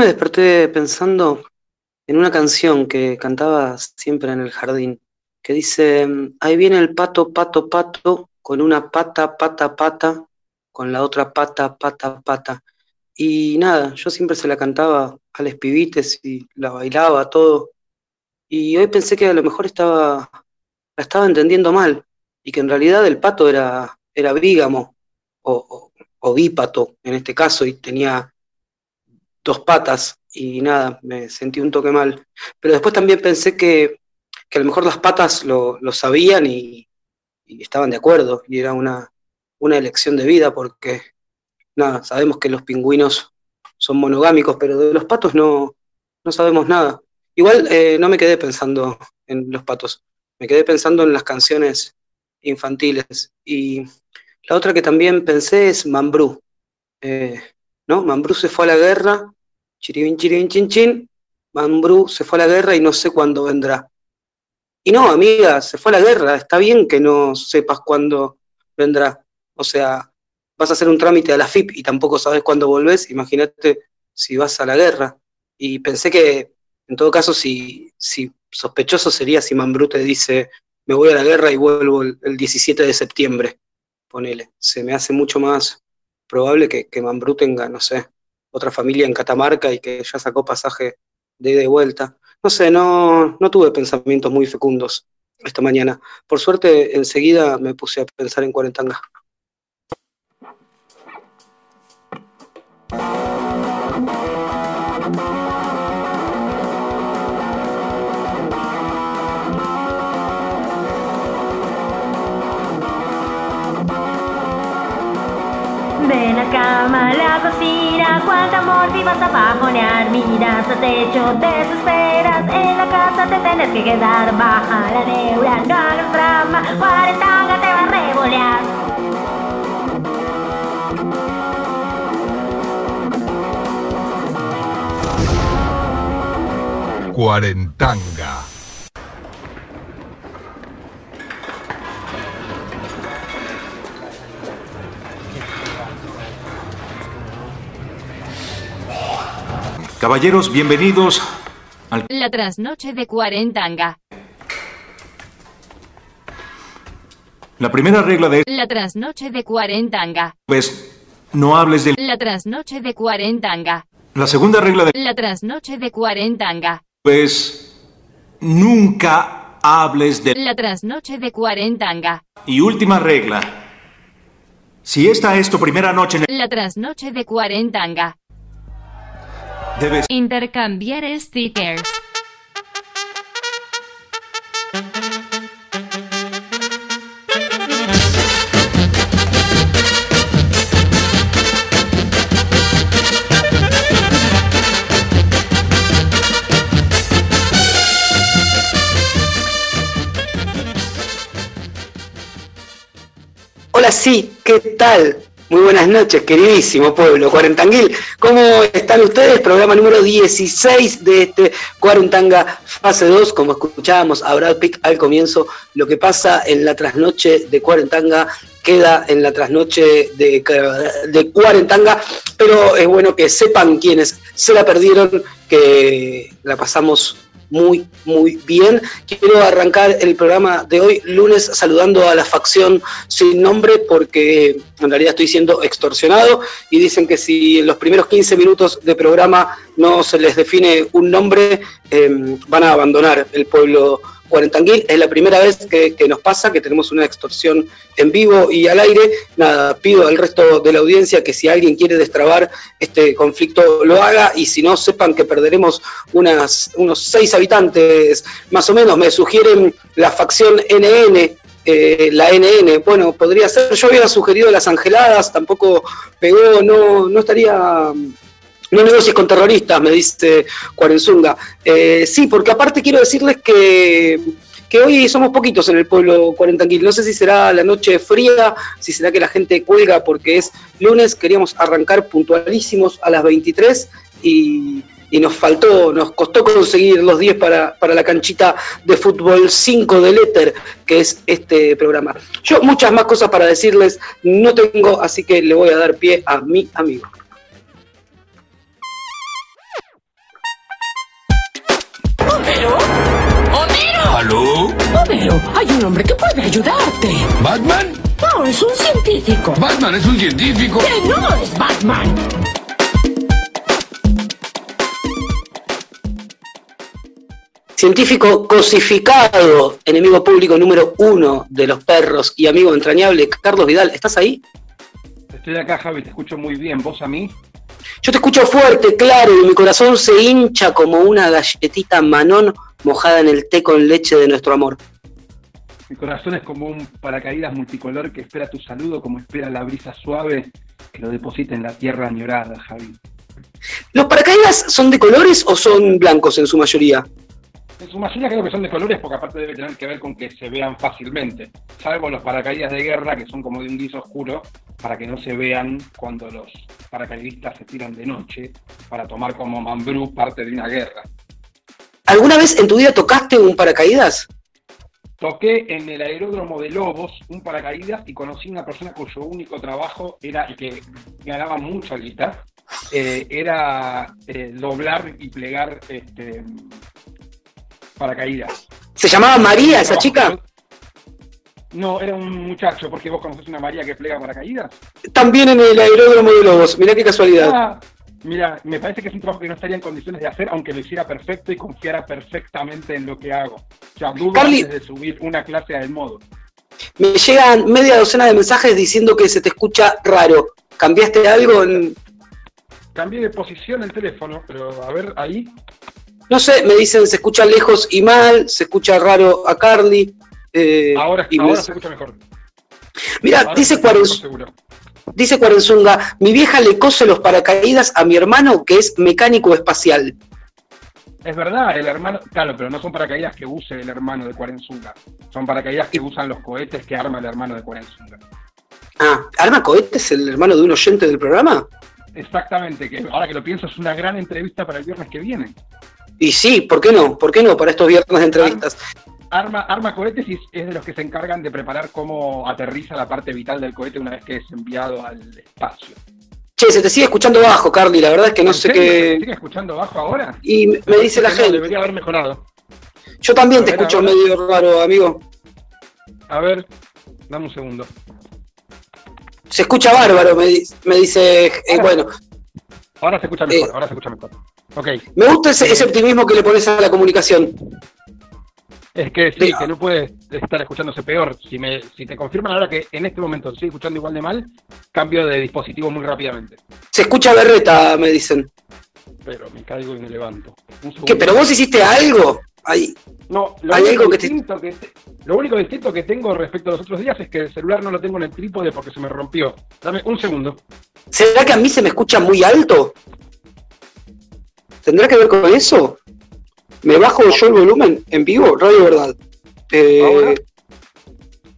me desperté pensando en una canción que cantaba siempre en el jardín, que dice, ahí viene el pato, pato, pato, con una pata, pata, pata, con la otra pata, pata, pata. Y nada, yo siempre se la cantaba a los pibites y la bailaba, todo. Y hoy pensé que a lo mejor estaba, la estaba entendiendo mal y que en realidad el pato era, era bígamo o, o bípato en este caso y tenía dos patas y nada, me sentí un toque mal. Pero después también pensé que, a lo mejor las patas lo, sabían y, estaban de acuerdo y era una, una elección de vida porque, nada, sabemos que los pingüinos son monogámicos, pero de los patos no, no sabemos nada. Igual eh, no me quedé pensando en los patos, me quedé pensando en las canciones infantiles. Y la otra que también pensé es Mambrú. Eh, ¿no? Mambrú se fue a la guerra chiribin, chiribin, chin, chin, Mambrú se fue a la guerra y no sé cuándo vendrá. Y no, amiga, se fue a la guerra, está bien que no sepas cuándo vendrá. O sea, vas a hacer un trámite a la FIP y tampoco sabes cuándo volvés, imagínate si vas a la guerra. Y pensé que, en todo caso, si, si sospechoso sería si Mambrú te dice, me voy a la guerra y vuelvo el, 17 de septiembre, ponele. Se me hace mucho más probable que, que Mambrú tenga, no sé, otra familia en Catamarca y que ya sacó pasaje de ida y vuelta. No sé, no, no tuve pensamientos muy fecundos esta mañana. Por suerte, enseguida me puse a pensar en Cuarentanga. A la cocina, cuánto amor te vas a bajonear. Miras al techo, desesperas, en la casa te tienes que quedar. Baja la neura, no hagas drama, cuarentanga te va a revolear. Cuarentanga. Caballeros, bienvenidos al... La trasnoche de Cuarentanga. La primera regla de... La trasnoche de Cuarentanga. Pues, no hables de... La trasnoche de Cuarentanga. La segunda regla de... La trasnoche de Cuarentanga. Pues, nunca hables de... La trasnoche de Cuarentanga. Y última regla. Si esta es tu primera noche en... La trasnoche de Cuarentanga. Debes intercambiar stickers. Hola, sí, ¿qué tal? Muy buenas noches, queridísimo pueblo cuarentanguil. ¿Cómo están ustedes? Programa número 16 de este Cuarentanga fase 2. Como escuchábamos a Brad Pitt al comienzo, lo que pasa en la trasnoche de Cuarentanga queda en la trasnoche de, de Cuarentanga, pero es bueno que sepan quienes se la perdieron, que la pasamos muy, muy bien. Quiero arrancar el programa de hoy, lunes, saludando a la facción sin nombre, porque en realidad estoy siendo extorsionado y dicen que si en los primeros 15 minutos de programa no se les define un nombre, em, van a abandonar el pueblo Cuarentanguil. Es la primera vez que, nos pasa, que tenemos una extorsión en vivo y al aire. Nada, pido al resto de la audiencia que si alguien quiere destrabar este conflicto lo haga y si no, sepan que perderemos unos seis habitantes más o menos. Me sugieren la facción NN, eh, la NN, bueno, podría ser, yo había sugerido las angeladas, tampoco pegó, no, no estaría no negocies con terroristas, me dice Cuarenzunga. Eh, sí, porque aparte quiero decirles que, hoy somos poquitos en el pueblo cuarentanquil. No sé si será la noche fría, si será que la gente cuelga porque es lunes. Queríamos arrancar puntualísimos a las 23 y, nos faltó, nos costó conseguir los 10 para, para la canchita de fútbol 5 del éter, que es este programa. Yo muchas más cosas para decirles no tengo, así que le voy a dar pie a mi amigo. Claro, hay un hombre que puede ayudarte. ¿Batman? No, es un científico. ¿Batman es un científico? ¡Que no es Batman! Científico cosificado, enemigo público número uno de los perros y amigo entrañable, Carlos Vidal, ¿estás ahí? Estoy acá, Javi, te escucho muy bien. ¿Vos a mí? Yo te escucho fuerte, claro, y mi corazón se hincha como una galletita manón mojada en el té con leche de nuestro amor. Mi corazón es como un paracaídas multicolor que espera tu saludo como espera la brisa suave que lo deposita en la tierra añorada, Javi. ¿Los paracaídas son de colores o son blancos en su mayoría? En su mayoría creo que son de colores porque aparte debe tener que ver con que se vean fácilmente. Salvo los paracaídas de guerra que son como de un gris oscuro para que no se vean cuando los paracaidistas se tiran de noche para tomar como mambrú parte de una guerra. ¿Alguna vez en tu vida tocaste un paracaídas? Toqué en el aeródromo de Lobos un paracaídas y conocí una persona cuyo único trabajo era el que ganaba mucha guita. eh, era eh, doblar y plegar este, paracaídas. ¿Se llamaba María esa chica? No, era un muchacho, porque vos conocés una María que plega paracaídas. También en el aeródromo de Lobos, mirá qué casualidad. Ah, Mira, me parece que es un trabajo que no estaría en condiciones de hacer, aunque lo hiciera perfecto y confiara perfectamente en lo que hago. O sea, dudo Carly, antes de subir una clase del modo. Me llegan media docena de mensajes diciendo que se te escucha raro. ¿Cambiaste algo? En... Cambié de posición el teléfono, pero a ver, ahí. No sé, me dicen se escucha lejos y mal, se escucha raro a Carly. Eh, ahora, y ahora se escucha mejor. Mira, dice 40, Dice Cuarenzunga, mi vieja le cose los paracaídas a mi hermano que es mecánico espacial. Es verdad, el hermano, claro, pero no son paracaídas que use el hermano de Cuarenzunga. Son paracaídas que usan los cohetes que arma el hermano de Cuarenzunga. Ah, ¿Arma Cohetes el hermano de un oyente del programa? Exactamente, que ahora que lo pienso es una gran entrevista para el viernes que viene. Y sí, ¿por qué no? ¿Por qué no? Para estos viernes de entrevistas. Arma, arma cohetes y es de los que se encargan de preparar cómo aterriza la parte vital del cohete una vez que es enviado al espacio. Che, se te sigue escuchando bajo, Carly, la verdad es que no ¿En sé serio? ¿Se qué... sigue escuchando bajo ahora? Y me me dice la no, gente, Debería haber mejorado. yo también te escucho ahora. medio raro, amigo. A ver, dame un segundo. Se escucha bárbaro, me, di- me dice, eh, bueno, Ahora se escucha mejor, Eh. ahora se escucha mejor. Ok, me gusta ese, ese optimismo que le pones a la comunicación. Es que sí, que no puede estar escuchándose peor. Si, me, si te confirman ahora que en este momento sigue escuchando igual de mal, cambio de dispositivo muy rápidamente. Se escucha berreta, me dicen. Pero me caigo y me levanto. ¿Qué? ¿Pero vos hiciste algo? Ahí. No, lo ¿Hay único, algo que te- distinto que te- lo único distinto que tengo respecto a los otros días es que el celular no lo tengo en el trípode porque se me rompió. Dame un segundo. ¿Será que a mí se me escucha muy alto? ¿Tendrá que ver con eso? ¿Me bajo yo el volumen en vivo? Radio Verdad. Eh, ¿Ahora?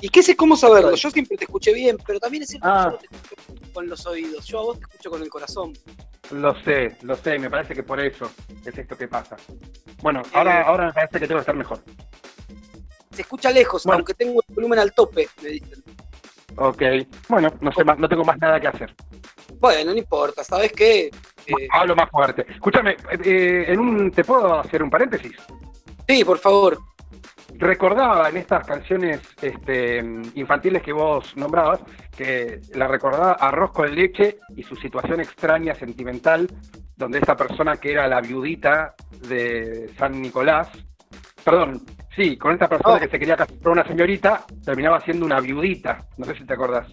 ¿Y qué sé cómo saberlo? Yo siempre te escuché bien, pero también es cierto Ah. que yo no te escucho con los oídos. Yo a vos te escucho con el corazón. Lo sé, lo sé, me parece que por eso es esto que pasa. Bueno, ahora, ahora me parece que tengo que estar mejor. Se escucha lejos, Bueno. aunque tengo el volumen al tope, me dicen. Ok, bueno, no sé más, no tengo más nada que hacer. Bueno, no importa, ¿sabes qué? Eh, Hablo más fuerte. Escúchame, eh, en un, ¿te puedo hacer un paréntesis? sí, por favor. Recordaba en estas canciones este, infantiles que vos nombrabas, que la recordaba Arroz con leche y su situación extraña, sentimental, donde esa persona que era la viudita de San Nicolás, perdón, sí, con esta persona Oh. que se quería casar con una señorita, terminaba siendo una viudita, no sé si te acordás.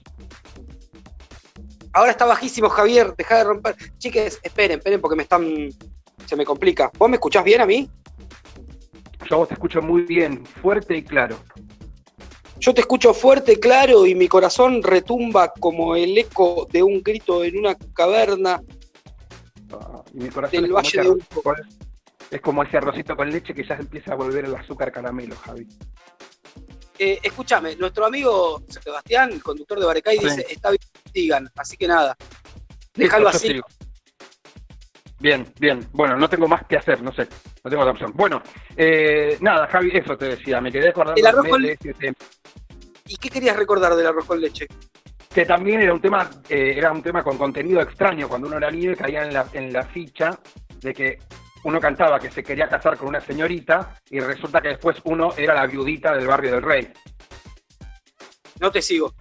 Ahora está bajísimo, Javier, deja de romper. Chiques, esperen, esperen, porque me están. Se me complica. ¿Vos me escuchás bien a mí? Yo vos te escucho muy bien, fuerte y claro. Yo te escucho fuerte, claro, y mi corazón retumba como el eco de un grito en una caverna. Ah, y mi corazón Del es como, Valle ese de arrocito con, es como ese arrocito con leche que ya empieza a volver el azúcar caramelo, Javi. Eh, escúchame, nuestro amigo Sebastián, el conductor de Barecay, Sí. dice: Está Así que nada, déjalo así. sigo. Bien, bien. Bueno, no tengo más que hacer, no sé. No tengo otra opción. Bueno, eh, nada, Javi, eso te decía. Me quedé acordando El arroz con- tema. ¿Y qué querías recordar del arroz con leche? que también era un tema eh, era un tema con contenido extraño cuando uno era niño y caía en la, en la ficha de que uno cantaba que se quería casar con una señorita y resulta que después uno era la viudita del barrio del rey. No te sigo,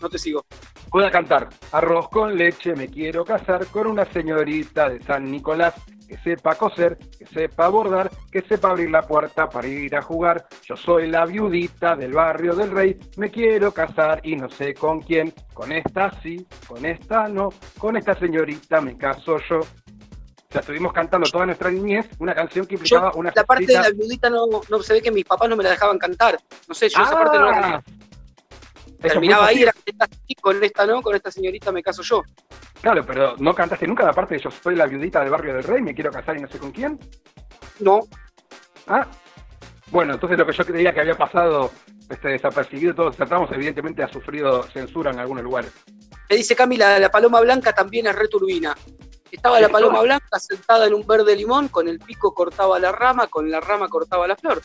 no te sigo. Voy a cantar. Arroz con leche, me quiero casar con una señorita de San Nicolás que sepa coser, que sepa bordar, que sepa abrir la puerta para ir a jugar. Yo soy la viudita del barrio del rey, me quiero casar y no sé con quién. Con esta sí, con esta no, con esta señorita me caso yo. O sea, estuvimos cantando toda nuestra niñez una canción que implicaba Yo, una la parte de la viudita no, no se ve que mis papás no me la dejaban cantar. No sé, yo esa parte no la Terminaba ahí, era con esta no, con esta señorita me caso yo. Claro, pero no cantaste nunca la parte de yo soy la viudita del barrio del rey, me quiero casar y no sé con quién. No, Ah, bueno, entonces lo que yo creía que había pasado este, desapercibido todos tratamos, evidentemente ha sufrido censura en algunos lugares. me dice Camila, la paloma blanca también es returbina. Estaba la paloma blanca sentada en un verde limón, con el pico cortaba la rama, con la rama cortaba la flor.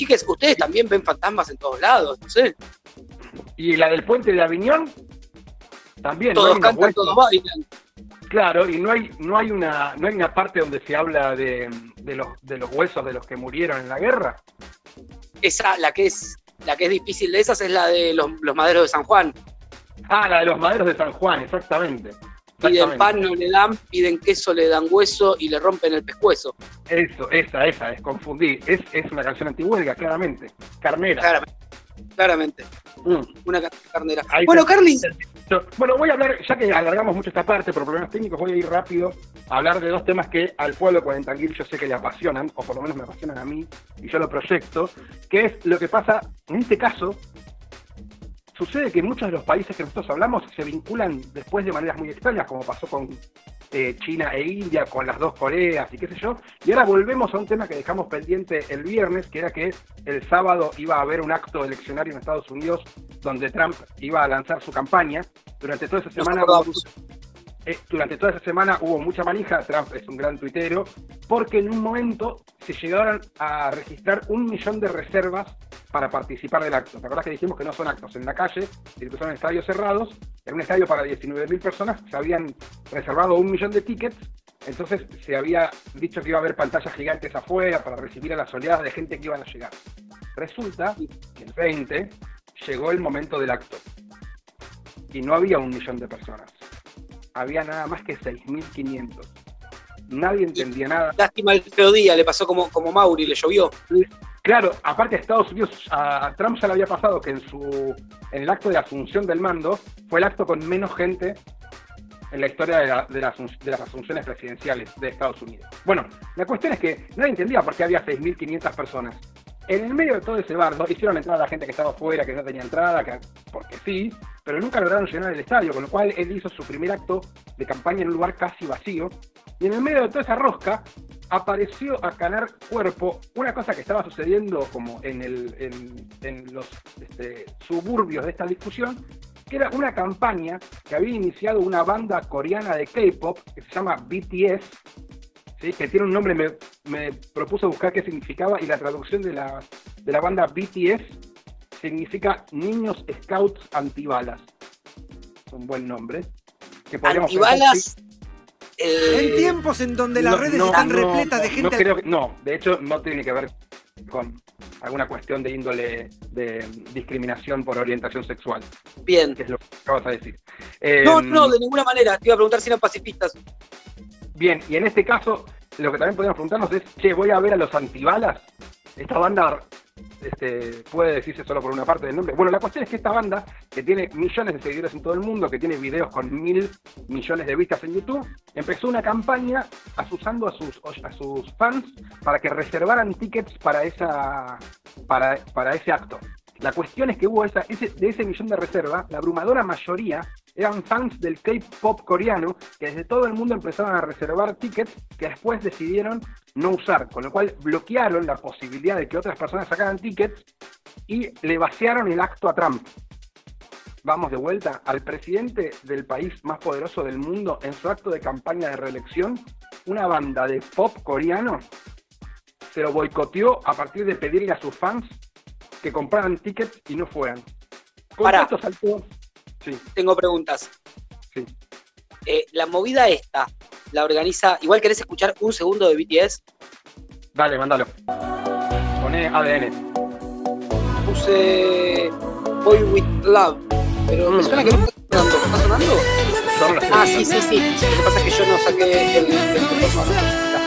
Chiques, ustedes también ven fantasmas en todos lados, no sé. Y la del puente de Aviñón, también. Todos cantan, todos bailan. Claro, y no hay, no hay una, no hay una parte donde se habla de, de los, de los huesos de los que murieron en la guerra. Esa, la que es, la que es difícil de esas es la de los, los maderos de San Juan. Ah, la de los maderos de San Juan, exactamente. Piden pan, no le dan, piden queso, le dan hueso y le rompen el pescuezo. Eso, esa, esa, es confundir. Es, es una canción antihuelga, claramente. Carnera. Claramente. Claramente. Mm. Una canción carnera. Ahí bueno, Carly, Bueno, voy a hablar, ya que alargamos mucho esta parte por problemas técnicos, voy a ir rápido a hablar de dos temas que al pueblo cuarentanguil yo sé que le apasionan, o por lo menos me apasionan a mí, y yo lo proyecto, que es lo que pasa, en este caso, sucede que muchos de los países que nosotros hablamos se vinculan después de maneras muy extrañas, como pasó con eh, China e India, con las dos Coreas y qué sé yo, y ahora volvemos a un tema que dejamos pendiente el viernes, que era que el sábado iba a haber un acto eleccionario en Estados Unidos donde Trump iba a lanzar su campaña. Durante toda esa semana, eh, durante toda esa semana hubo mucha manija. Trump es un gran tuitero, porque en un momento se llegaron a registrar un millón de reservas para participar del acto. ¿Te acordás que dijimos que no son actos en la calle, sino que son estadios cerrados? En un estadio para 19.000 personas se habían reservado un millón de tickets. Entonces se había dicho que iba a haber pantallas gigantes afuera para recibir a las oleadas de gente que iban a llegar. Resulta que el 20 llegó el momento del acto y no había un millón de personas. Había nada más que 6.500. Nadie entendía nada. lástima el feo día, le pasó como, como Mauri, le llovió. Claro, aparte Estados Unidos, a Trump ya le había pasado que en su en el acto de asunción del mando fue el acto con menos gente en la historia de, la- de las, asunciones presidenciales de Estados Unidos. Bueno, la cuestión es que nadie entendía por qué había 6.500 personas. En el medio de todo ese bardo hicieron entrar a la gente que estaba afuera, que no tenía entrada, que, porque sí, pero nunca lograron llenar el estadio, con lo cual él hizo su primer acto de campaña en un lugar casi vacío. Y en el medio de toda esa rosca apareció a ganar cuerpo una cosa que estaba sucediendo como en, los este, suburbios de esta discusión, que era una campaña que había iniciado una banda coreana de K-pop que se llama BTS, ¿sí? que tiene un nombre, me, me propuse buscar qué significaba y la traducción de la, de la banda BTS significa Niños Scouts Antibalas. Es un buen nombre. Que podríamos pensar, Antibalas. sí, eh, En tiempos en donde las no, redes no, están no, repletas de gente. No, creo que- no, de hecho no tiene que ver con alguna cuestión de índole de discriminación por orientación sexual, bien. que es lo que acabas de decir. Eh, No, no, de ninguna manera. Te iba a preguntar si eran pacifistas. Bien, y en este caso, lo que también podemos preguntarnos es, che, voy a ver a los antibalas. Esta banda este, puede decirse solo por una parte del nombre. Bueno, la cuestión es que esta banda, que tiene millones de seguidores en todo el mundo, que tiene videos con mil millones de vistas en YouTube, empezó una campaña asusando a sus, a sus fans para que reservaran tickets para, esa, para, para ese acto. La cuestión es que hubo esa, ese, de ese millón de reserva, la abrumadora mayoría eran fans del K-pop coreano que desde todo el mundo empezaron a reservar tickets que después decidieron no usar, con lo cual bloquearon la posibilidad de que otras personas sacaran tickets y le vaciaron el acto a Trump. Vamos de vuelta al presidente del país más poderoso del mundo en su acto de campaña de reelección, una banda de pop coreano se lo boicoteó a partir de pedirle a sus fans que compraran tickets y no fueran. Con Pará. esto saltó. Sí, Tengo preguntas. sí. Eh, la movida esta la organiza. Igual querés escuchar un segundo de BTS. Dale, mándalo. Poné ADN. Puse Boy with Love. Pero me suena que no está sonando. ¿Está sonando? Ah, sí, sí, sí. Lo que pasa es que yo no saqué el. el- el- 이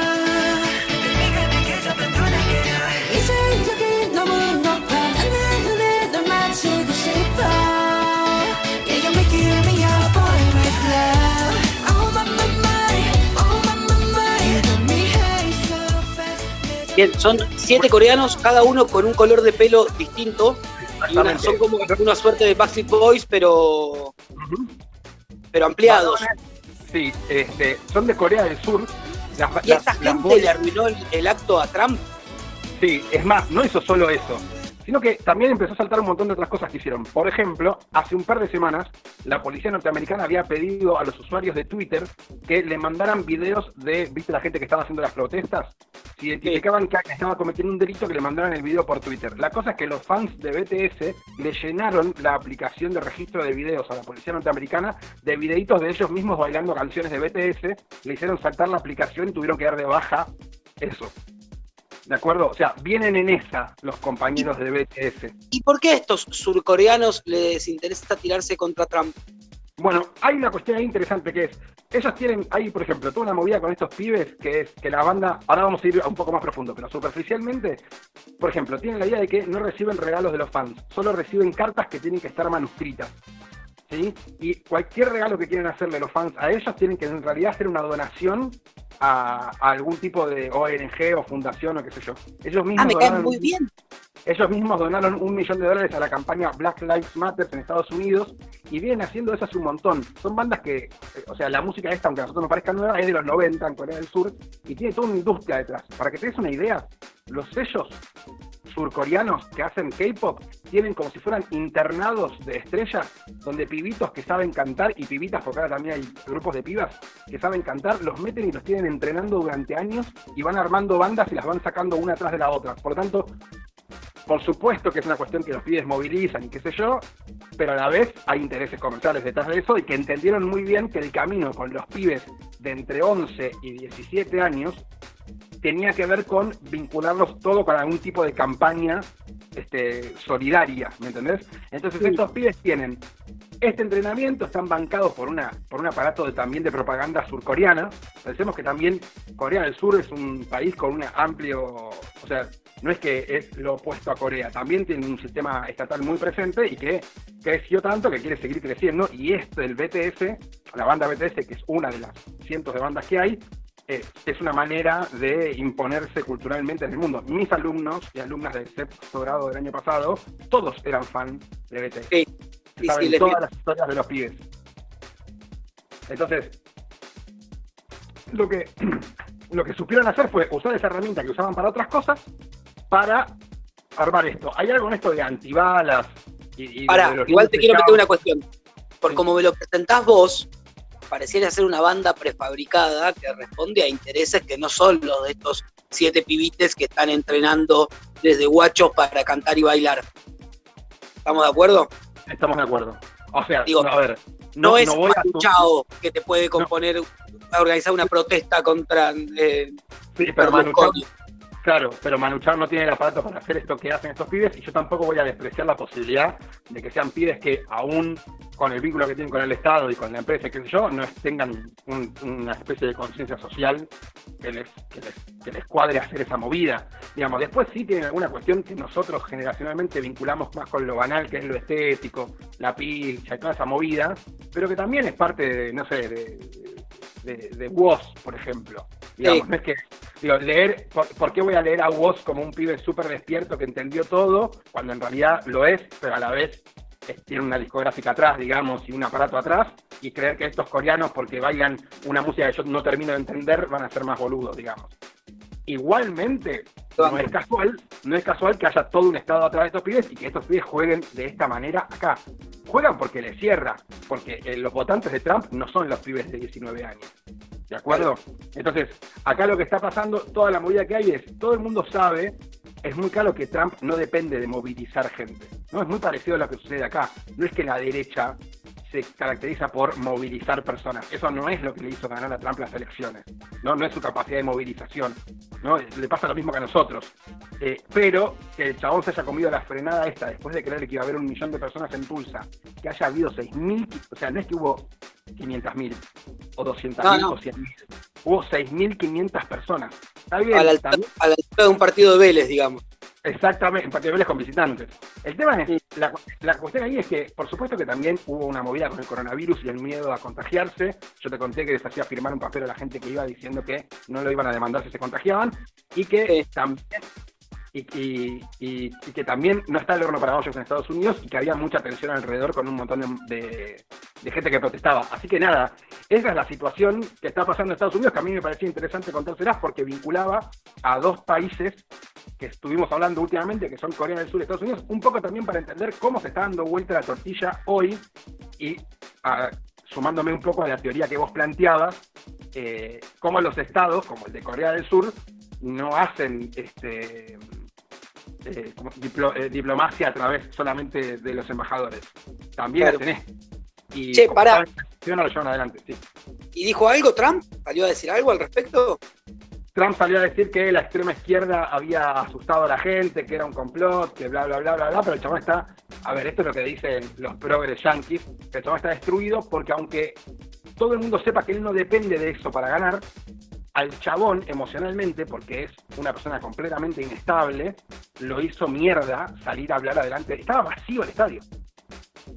Bien, son siete coreanos, cada uno con un color de pelo distinto. Y una- son como una suerte de Backstreet Boys, pero, pero ampliados. Sí, este, son de Corea del Sur. Las, Y las- esta las gente boys- le arruinó el, el acto a Trump. Sí, es más, no hizo solo eso, sino que también empezó a saltar un montón de otras cosas que hicieron. Por ejemplo, hace un par de semanas, la policía norteamericana había pedido a los usuarios de Twitter que le mandaran videos de, viste, la gente que estaba haciendo las protestas, si identificaban que estaba cometiendo un delito, que le mandaran el video por Twitter. La cosa es que los fans de BTS le llenaron la aplicación de registro de videos a la policía norteamericana de videitos de ellos mismos bailando canciones de BTS, le hicieron saltar la aplicación y tuvieron que dar de baja eso. ¿De acuerdo? O sea, vienen en esa los compañeros de BTS. ¿Y por qué a estos surcoreanos les interesa tirarse contra Trump? Bueno, hay una cuestión ahí interesante que es, ellos tienen, hay por ejemplo, toda una movida con estos pibes que es que la banda, ahora vamos a ir un poco más profundo, pero superficialmente, por ejemplo, tienen la idea de que no reciben regalos de los fans, solo reciben cartas que tienen que estar manuscritas. ¿Sí? Y cualquier regalo que quieren hacerle los fans a ellos tienen que en realidad hacer una donación a, a algún tipo de ONG o fundación o qué sé yo. Ellos mismos Ah, me donaron- muy bien. ellos mismos donaron un millón de dólares a la campaña Black Lives Matter en Estados Unidos y vienen haciendo eso hace un montón. Son bandas que, eh, o sea, la música esta, aunque a nosotros nos parezca nueva, es de los 90 en Corea del Sur y tiene toda una industria detrás. Para que te des una idea, los sellos surcoreanos que hacen K-pop tienen como si fueran internados de estrellas, donde pibitos que saben cantar y pibitas, porque ahora también hay grupos de pibas que saben cantar, los meten y los tienen entrenando durante años y van armando bandas y las van sacando una tras de la otra. Por lo tanto, por supuesto que es una cuestión que los pibes movilizan y qué sé yo, pero a la vez hay intereses comerciales detrás de eso y que entendieron muy bien que el camino con los pibes de entre 11 y 17 años tenía que ver con vincularlos todo con algún tipo de campaña este, solidaria, ¿me entendés? Entonces estos pibes tienen este entrenamiento, están bancados por una por un aparato de, también de propaganda surcoreana. Pensemos que también Corea del Sur es un país con un amplio, o sea, no es que es lo opuesto a Corea, también tiene un sistema estatal muy presente y que creció tanto que quiere seguir creciendo. Y este, el BTS, la banda BTS, que es una de las cientos de bandas que hay, es una manera de imponerse culturalmente en el mundo. Mis alumnos y alumnas del sexto grado del año pasado, todos eran fan de BTS. Sí, saben sí, todas las historias de los pibes. Entonces, lo que, lo que supieron hacer fue usar esa herramienta que usaban para otras cosas para armar esto. Hay algo en esto de antibalas y, y Pará, igual te quiero meter una cuestión. Por Sí. como me lo presentás vos, pareciera ser una banda prefabricada que responde a intereses que no son los de estos siete pibites que están entrenando desde guachos para cantar y bailar. ¿Estamos de acuerdo? Estamos de acuerdo. O sea, Digo, no, a ver, No, es voy a Manu Chao que te puede componer, organizar una protesta contra eh, Sí, pero Manu Chao-. Claro, pero Manu Chao no tiene el aparato para hacer esto que hacen estos pibes y yo tampoco voy a despreciar la posibilidad de que sean pibes que aún con el vínculo que tienen con el Estado y con la empresa, qué sé yo, no tengan un- una especie de conciencia social que les, que, les, que les cuadre hacer esa movida. Digamos, después sí tienen alguna cuestión que nosotros generacionalmente vinculamos más con lo banal, que es lo estético, la pincha y toda esa movida, pero que también es parte de, no sé, de, de, de Woz, por ejemplo. Digamos, Sí. no es que digo, leer, por, por qué voy a leer a Woz como un pibe súper despierto que entendió todo, cuando en realidad lo es, pero a la vez eh, tiene una discográfica atrás, digamos, y un aparato atrás, y creer que estos coreanos, porque bailan una música que yo no termino de entender, van a ser más boludos, digamos. Igualmente, no es casual, no es casual que haya todo un estado atrás de estos pibes y que estos pibes jueguen de esta manera acá. Juegan porque les cierra, porque eh, los votantes de Trump no son los pibes de 19 años. ¿De acuerdo? Entonces, acá lo que está pasando, toda la movida que hay es, todo el mundo sabe, es muy claro que Trump no depende de movilizar gente. No es muy parecido a lo que sucede acá. No es que la derecha se caracteriza por movilizar personas. Eso no es lo que le hizo ganar a Trump las elecciones. No, no es su capacidad de movilización. ¿no? Le pasa lo mismo que a nosotros. Eh, pero que el chabón se haya comido la frenada esta después de creer que iba a haber un millón de personas en Tulsa, que haya habido 6.000, o sea, no es que hubo 500.000 o 200.000 No, no. o 100.000. Hubo 6.500 personas. Está bien, A la, altura, también- a la altura de un partido de Vélez, digamos. Exactamente, en partido de Vélez con visitantes. El tema es, la, la cuestión ahí es que, por supuesto que también hubo una movida con el coronavirus y el miedo a contagiarse. Yo te conté que les hacía firmar un papel a la gente que iba diciendo que no lo iban a demandar si se contagiaban y que Sí. también y, que también no está el horno para bollos en Estados Unidos y que había mucha tensión alrededor con un montón de, gente que protestaba. Así que nada, esa es la situación que está pasando en Estados Unidos, que a mí me parecía interesante contárselas porque vinculaba a dos países que estuvimos hablando últimamente, que son Corea del Sur y Estados Unidos, un poco también para entender cómo se está dando vuelta la tortilla hoy y sumándome un poco a la teoría que vos planteabas, eh, cómo los estados, como el de Corea del Sur, no hacen este eh, como diplo- eh, diplomacia a través solamente de los embajadores. También Claro. hacen esto. Y Che, pará. la acción no lo llevan adelante, sí. ¿Y dijo algo Trump? ¿Salió a decir algo al respecto? Trump salió a decir que la extrema izquierda había asustado a la gente, que era un complot, que bla, bla, bla, bla, bla, pero el chabón está, a ver, esto es lo que dicen los progres yanquis, que el chabón está destruido porque aunque todo el mundo sepa que él no depende de eso para ganar, al chabón emocionalmente, porque es una persona completamente inestable, lo hizo mierda salir a hablar adelante. Estaba vacío el estadio.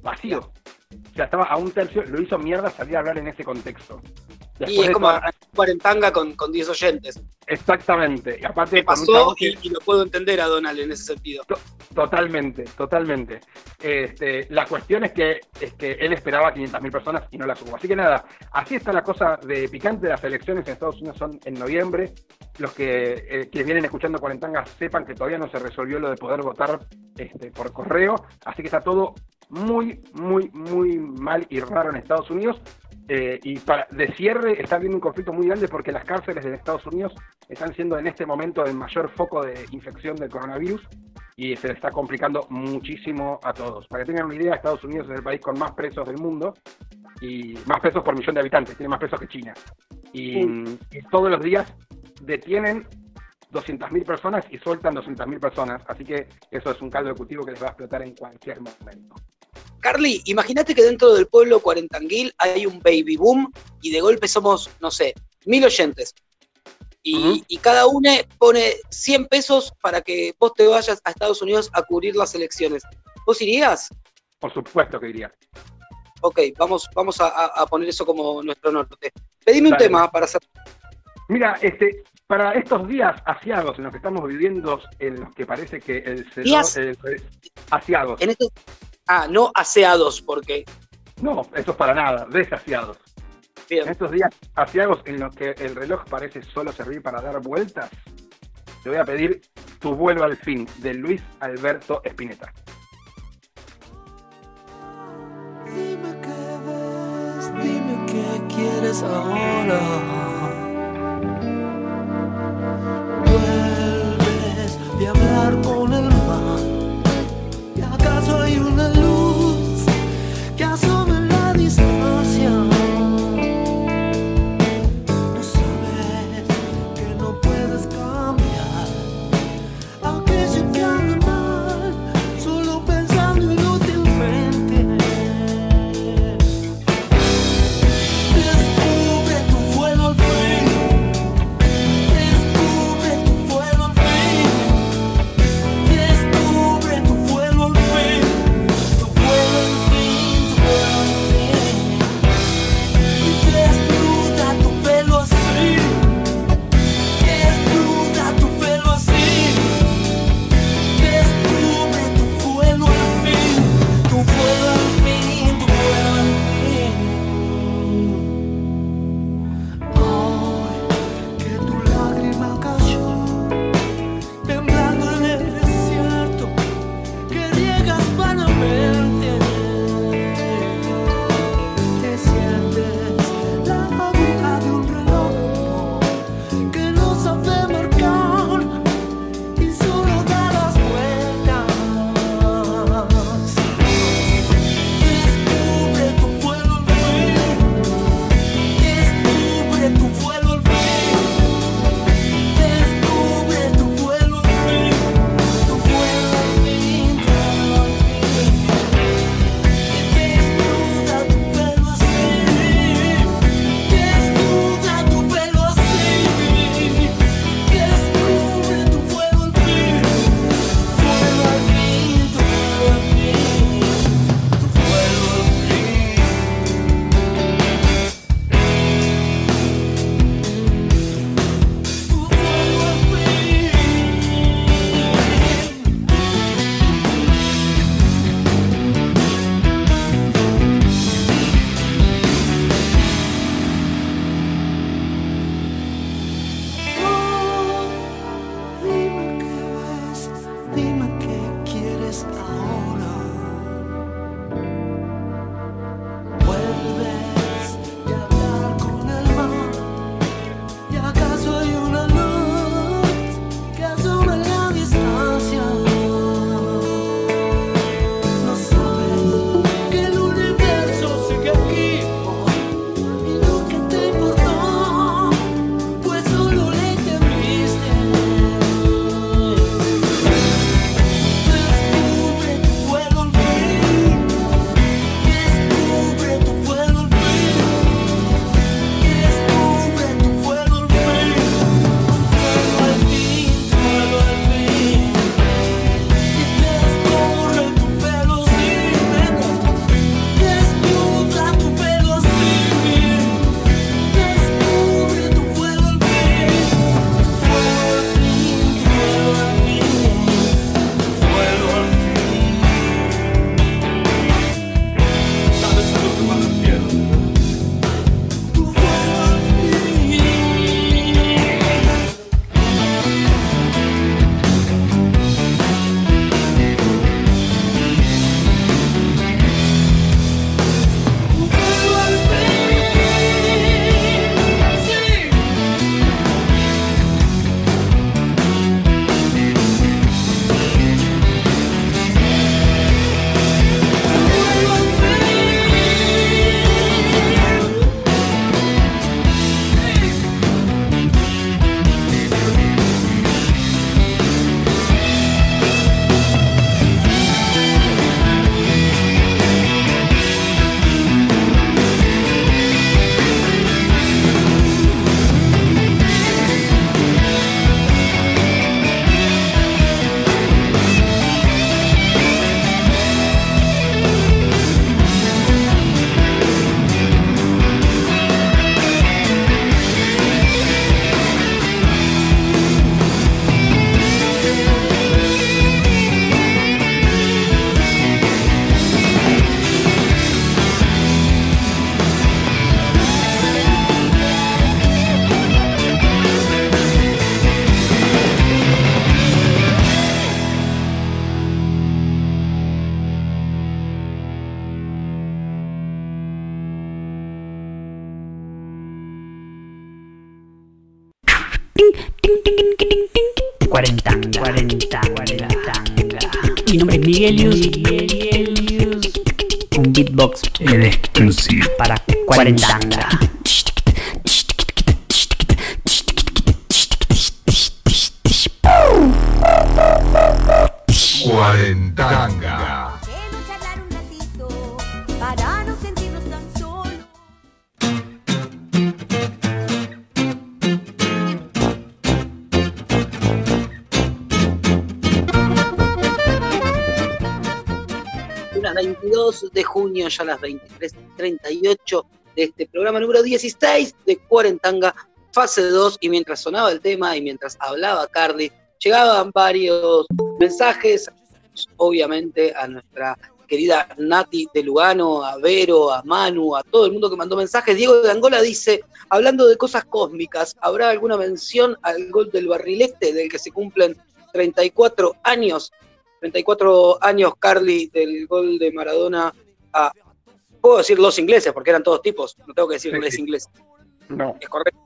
Vacío. O sea, estaba a un tercio, lo hizo mierda salir a hablar en ese contexto. y es como toda- cuarentanga con, con 10 oyentes. Exactamente. Y aparte Me pasó que- y lo puedo entender a Donald en ese sentido. Totalmente, totalmente. Este, la cuestión es que, es que él esperaba 500.000 personas y no las hubo. Así que nada, así está la cosa de picante. Las elecciones en Estados Unidos son en noviembre. Los que eh, quienes vienen escuchando Cuarentangas sepan que todavía no se resolvió lo de poder votar este, por correo. Así que está todo muy, muy, muy mal y raro en Estados Unidos. Eh, y para, de cierre está habiendo un conflicto muy grande porque las cárceles de Estados Unidos están siendo en este momento el mayor foco de infección del coronavirus y se le está complicando muchísimo a todos. Para que tengan una idea, Estados Unidos es el país con más presos del mundo y más presos por millón de habitantes, tiene más presos que China. Y, y todos los días detienen 200.000 personas y sueltan 200.000 personas, así que eso es un caldo de cultivo que les va a explotar en cualquier momento. Carly, imagínate que dentro del pueblo cuarentanguil hay un baby boom y de golpe somos, no sé, mil oyentes. Y, cada uno pone 100 pesos para que vos te vayas a Estados Unidos a cubrir las elecciones. ¿Vos irías? Por supuesto que diría. Ok, vamos, vamos a, poner eso como nuestro norte. Pedime un tema para hacer. Mira, este, para estos días asiagos en los que estamos viviendo, en los que parece que el En estos, ah, no aseados, porque. no, eso es para nada, desasiados. En Bien, estos días asiagos en los que el reloj parece solo servir para dar vueltas, te voy a pedir Tu vuelo al fin, de Luis Alberto Spinetta. Dime qué ves, dime qué quieres ahora. Vuelves de hablar con el 40. Cuarentanga. De junio, ya las 23.38 de este programa número 16 de Cuarentanga, fase 2. Y mientras sonaba el tema y mientras hablaba Carly, llegaban varios mensajes, obviamente a nuestra querida Nati de Lugano, a Vero, a Manu, a todo el mundo que mandó mensajes. Diego de Angola dice, hablando de cosas cósmicas, ¿habrá alguna mención al gol del barrilete del que se cumplen 34 años? 34 años, Carly, del gol de Maradona a, puedo decir los ingleses, porque eran todos tipos, no tengo que decir Sí, sí. inglés, No, es correcto.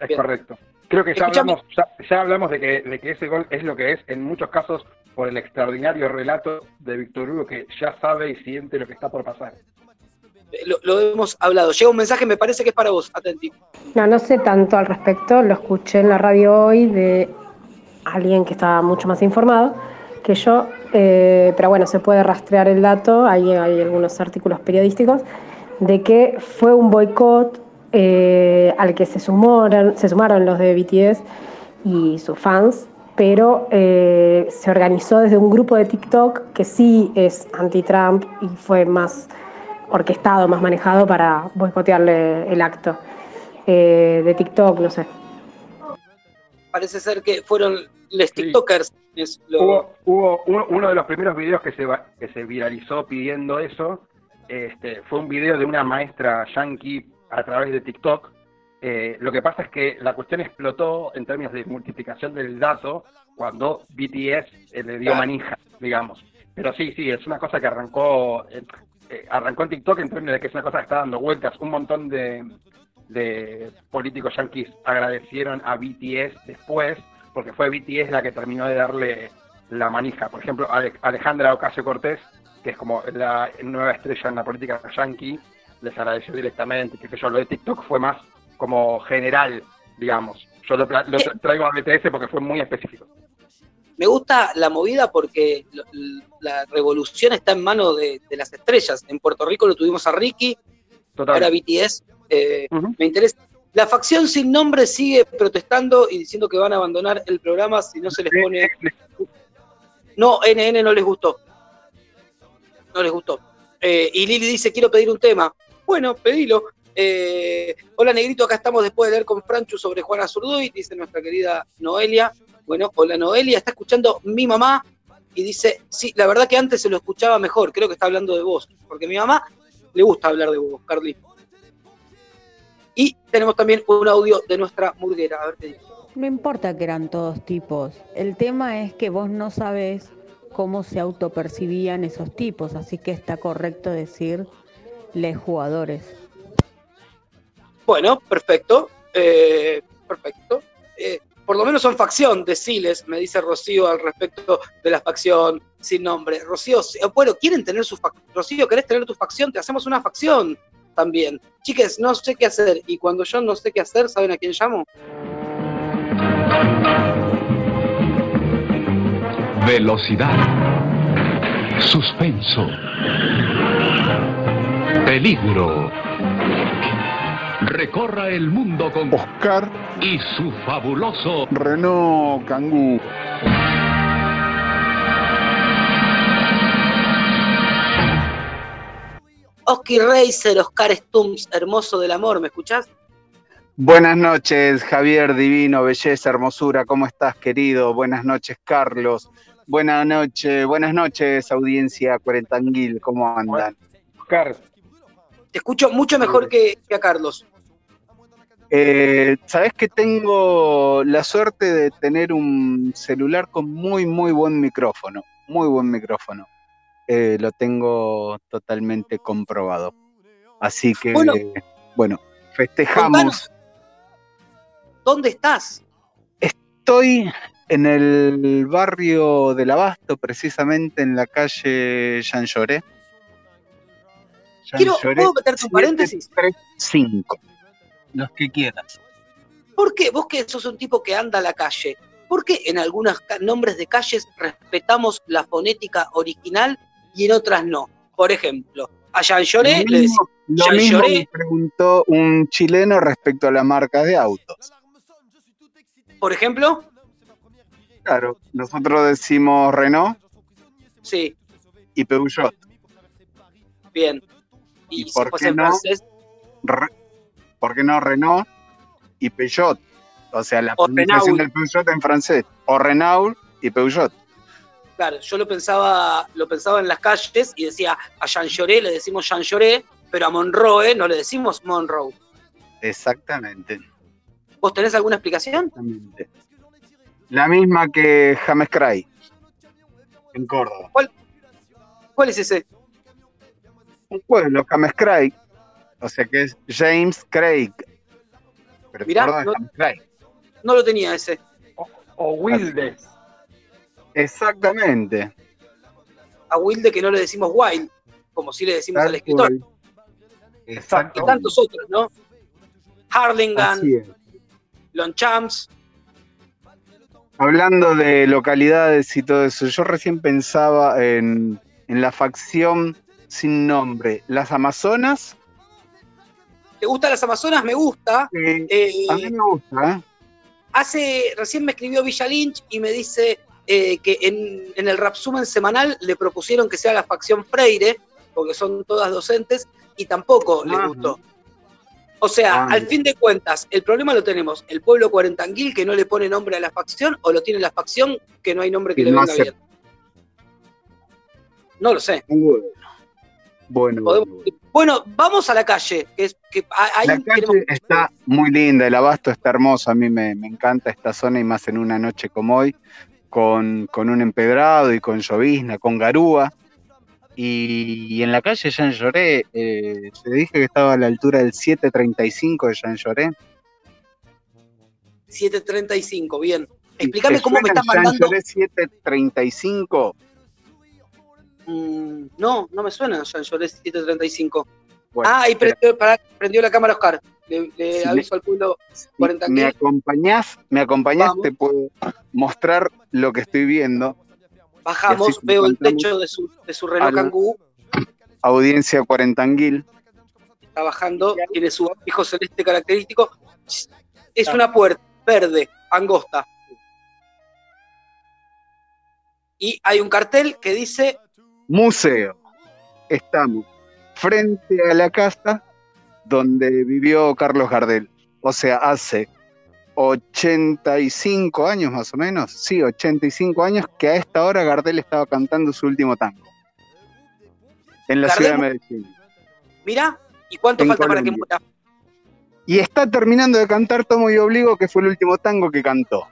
es Bien. correcto. Creo que ya hablamos, ya, ya hablamos de que, de que ese gol es lo que es, en muchos casos, por el extraordinario relato de Víctor Hugo, que ya sabe y siente lo que está por pasar. Lo, lo hemos hablado. Llega un mensaje, me parece que es para vos, atenti. No, no sé tanto al respecto, lo escuché en la radio hoy de alguien que estaba mucho más informado que yo, eh, pero bueno, se puede rastrear el dato, hay, hay algunos artículos periodísticos, de que fue un boicot eh, al que se sumaron, se sumaron los de BTS y sus fans, pero eh, se organizó desde un grupo de TikTok que sí es anti-Trump y fue más orquestado, más manejado para boicotearle el acto eh, de TikTok, no sé. Parece ser que fueron los Sí. TikTokers. es lo- Hubo, hubo uno, uno de los primeros videos que se, va- que se viralizó pidiendo eso, este, fue un video de una maestra yankee a través de TikTok. Eh, lo que pasa es que la cuestión explotó en términos de multiplicación del dato cuando BTS eh, le dio Claro. manija, digamos. Pero sí, sí, es una cosa que arrancó, eh, eh, arrancó en TikTok en términos de que es una cosa que está dando vueltas. Un montón de, de políticos yanquis agradecieron a BTS después, porque fue BTS la que terminó de darle la manija. Por ejemplo, Ale- Alejandra Ocasio Cortés, que es como la nueva estrella en la política yanqui, les agradeció directamente. Que yo, lo de TikTok fue más como general, digamos. Yo lo, tra- lo tra- traigo a BTS porque fue muy específico. Me gusta la movida porque la revolución está en manos de, de las estrellas. En Puerto Rico lo tuvimos a Ricky, Total. ahora BTS. eh. Me interesa. La facción sin nombre sigue protestando y diciendo que van a abandonar el programa si no se les pone. No, NN no les gustó. No les gustó. Eh, y Lili dice: Quiero pedir un tema. Bueno, pedilo. Eh, hola Negrito, acá estamos después de leer con Franchu sobre Juana Zurduy, dice nuestra querida Noelia. Bueno, hola Noelia, está escuchando mi mamá y dice, sí, la verdad que antes se lo escuchaba mejor, creo que está hablando de vos, porque a mi mamá le gusta hablar de vos, Carly. Y tenemos también un audio de nuestra murguera, a ver qué dice. No importa que eran todos tipos. El tema es que vos no sabés cómo se autopercibían esos tipos, así que está correcto decir les jugadores. Bueno, perfecto, eh, perfecto. Eh, por lo menos son facción, deciles, me dice Rocío al respecto de la facción sin nombre. Rocío, eh, bueno, quieren tener su facción. Rocío, ¿querés tener tu facción? Te hacemos una facción también. Chiques, no sé qué hacer. Y cuando yo no sé qué hacer, ¿saben a quién llamo? Velocidad. Suspenso. Peligro. Recorra el mundo con Oscar y su fabuloso Renault Kangoo. Oski Racer, Oscar Stumps, hermoso del amor, ¿me escuchás? Buenas noches, Javier Divino, belleza, hermosura, ¿cómo estás, querido? Buenas noches, Carlos. Buenas noches, buenas noches, audiencia Cuarentanguil, ¿cómo andan? Oscar, Te escucho mucho mejor que, que a Carlos. Eh, Sabes que tengo la suerte de tener un celular con muy, muy buen micrófono, muy buen micrófono. Eh, lo tengo totalmente comprobado. Así que, Bueno. bueno, festejamos. ¿Dónde estás? Estoy en el barrio del Abasto, precisamente en la calle Jean Lloré. Jean Quiero, Lloré ¿puedo meterte un paréntesis? 735. Los que quieras. ¿Por qué? Vos que sos un tipo que anda a la calle, ¿por qué en algunos nombres de calles respetamos la fonética original y en otras no? Por ejemplo, a Jean Lloré Lo le decimos lo Jean mismo Lloré, me preguntó un chileno respecto a la marca de autos. por ejemplo, Claro, nosotros decimos Renault sí, y Peugeot. bien. Y, ¿Y por qué en no? francés, Re- ¿Por qué no Renault y Peugeot? O sea, la pronunciación del Peugeot en francés. O Renault y Peugeot. Claro, yo lo pensaba, lo pensaba en las calles y decía, a Jean Lloré le decimos Jean Lloré, pero a Monroe no le decimos Monroe. Exactamente. ¿Vos tenés alguna explicación? Exactamente. La misma que James Cray. En Córdoba. ¿Cuál es ese? Un pueblo, James Cray. O sea que es James Craig. Pero Mirá, no- James Cray. No lo tenía ese. o Wilde. Exactamente. A Wilde que no le decimos Wild, como si le decimos Tal al escritor. cual. Y Exacto. tantos otros, ¿no? Harlingan. Lonchamps. Hablando de localidades y todo eso, yo recién pensaba en, en la facción sin nombre. Las Amazonas. ¿Te gustan las Amazonas? Me gusta. Eh, A mí me gusta, ¿eh? hace, recién me escribió Villa Lynch y me dice eh, que en, en el Rapsumen semanal le propusieron que sea la facción Freire, porque son todas docentes, y tampoco les Ajá. gustó. O sea, Ah, al fin de cuentas, el problema lo tenemos, el pueblo cuarentanguil que no le pone nombre a la facción, o lo tiene la facción que no hay nombre que Que le venga bien. No lo sé. Bueno, bueno, Podemos- bueno. Bueno, vamos a la calle, que es que ahí La calle queremos- está muy linda, el abasto está hermoso, a mí me, me encanta esta zona y más en una noche como hoy, con, con un empedrado y con llovizna, con garúa. Y, y en la calle Jean Lloré, eh, te dije que estaba a la altura del 735 de Jean Lloré. 735, bien. Explícame cómo me estás mandando. Lloré 735. Mm, no, no me suena Jean Lloré 735. Bueno, ah, espera. prendió, prendió la cámara Oscar. Le, le Si aviso al pueblo 40 me acompañás, me acompañás, Vamos. te puedo mostrar lo que estoy viendo. bajamos, veo el techo de su, de su reloj Audiencia cuarentanguil. está bajando, tiene su abrigo celeste característico. Es una puerta verde, angosta. Y hay un cartel que dice Museo. Estamos frente a la casa donde vivió Carlos Gardel. O sea, hace 85 años más o menos. Sí, 85 años que a esta hora Gardel estaba cantando su último tango. En la Gardel- ciudad de Medellín. Mira, ¿y cuánto falta para que muera? Y está terminando de cantar Tomo y Obligo, que fue el último tango que cantó.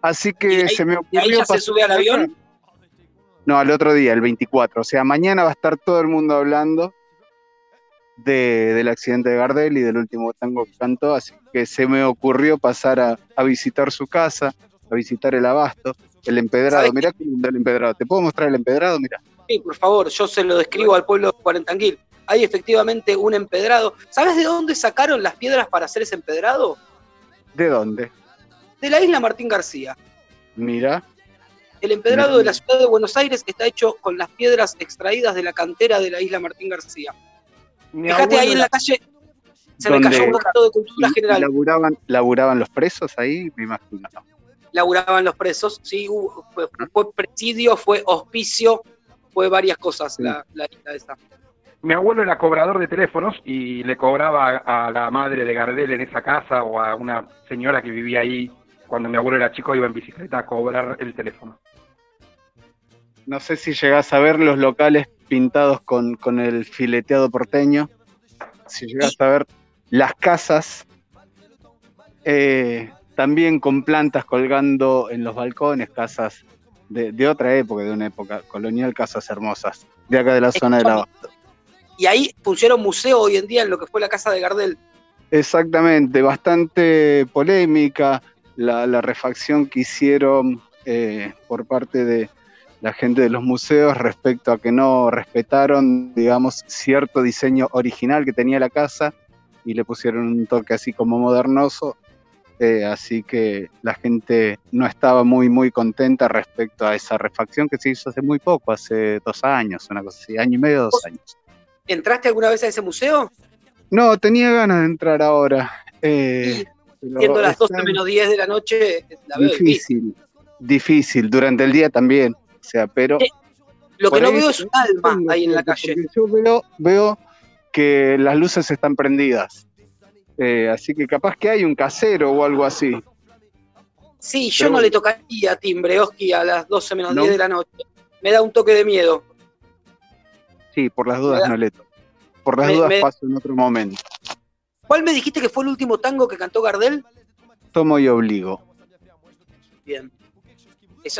Así que se me ¿Y ocurrió. ahí ya se sube al avión? No, al otro día, el 24. O sea, mañana va a estar todo el mundo hablando de- del accidente de Gardel y del último tango que cantó. Así que se me ocurrió pasar a, a visitar su casa, a visitar el abasto, el empedrado. ¿Sabes Mirá qué lindo el empedrado. ¿Te puedo mostrar el empedrado? Mirá. Sí, por favor, yo se lo describo al pueblo de Cuarentanguil. Hay efectivamente un empedrado. ¿Sabes de dónde sacaron las piedras para hacer ese empedrado? ¿De dónde? De la isla Martín García. Mira. El empedrado de la ciudad de Buenos Aires está hecho con las piedras extraídas de la cantera de la isla Martín García. Mi Fíjate ahí en la calle, se me cayó un dato de cultura ¿Y- y general. laburaban, laburaban los presos ahí? Me imagino. Laburaban los presos, sí, hubo- fue, fue presidio, fue hospicio, fue varias cosas la, la isla esa. Mi abuelo era cobrador de teléfonos y le cobraba a la madre de Gardel en esa casa o a una señora que vivía ahí. Cuando mi abuelo era chico iba en bicicleta a cobrar el teléfono. No sé si llegás a ver los locales pintados con, con el fileteado porteño. Si llegás a ver las casas eh, también con plantas colgando en los balcones, casas de, de otra época, de una época colonial, casas hermosas, de acá de la zona de la Y ahí un museo hoy en día en lo que fue la casa de Gardel. Exactamente, bastante polémica la, la refacción que hicieron eh, por parte de la gente de los museos respecto a que no respetaron, digamos, cierto diseño original que tenía la casa y le pusieron un toque así como modernoso. eh, así que la gente no estaba muy, muy contenta respecto a esa refacción que se hizo hace muy poco, hace dos años, una cosa así, año y medio, dos años. ¿Entraste alguna vez a ese museo? No, tenía ganas de entrar ahora. eh, Siendo las 12 está menos 10 de la noche, la veo difícil. difícil, difícil, durante el día también. Sea, pero. Lo que no veo es un alma ahí en la calle. Yo veo, veo que las luces están prendidas. Eh, así que capaz que hay un casero o algo así. Sí, yo Pero no le tocaría timbre, Oski, a las 12 menos ¿No? 10 de la noche. Me da un toque de miedo. Sí, por las dudas da- no le toco. Por las me- dudas me- paso en otro momento. ¿Cuál me dijiste que fue el último tango que cantó Gardel? Tomo y obligo. Bien.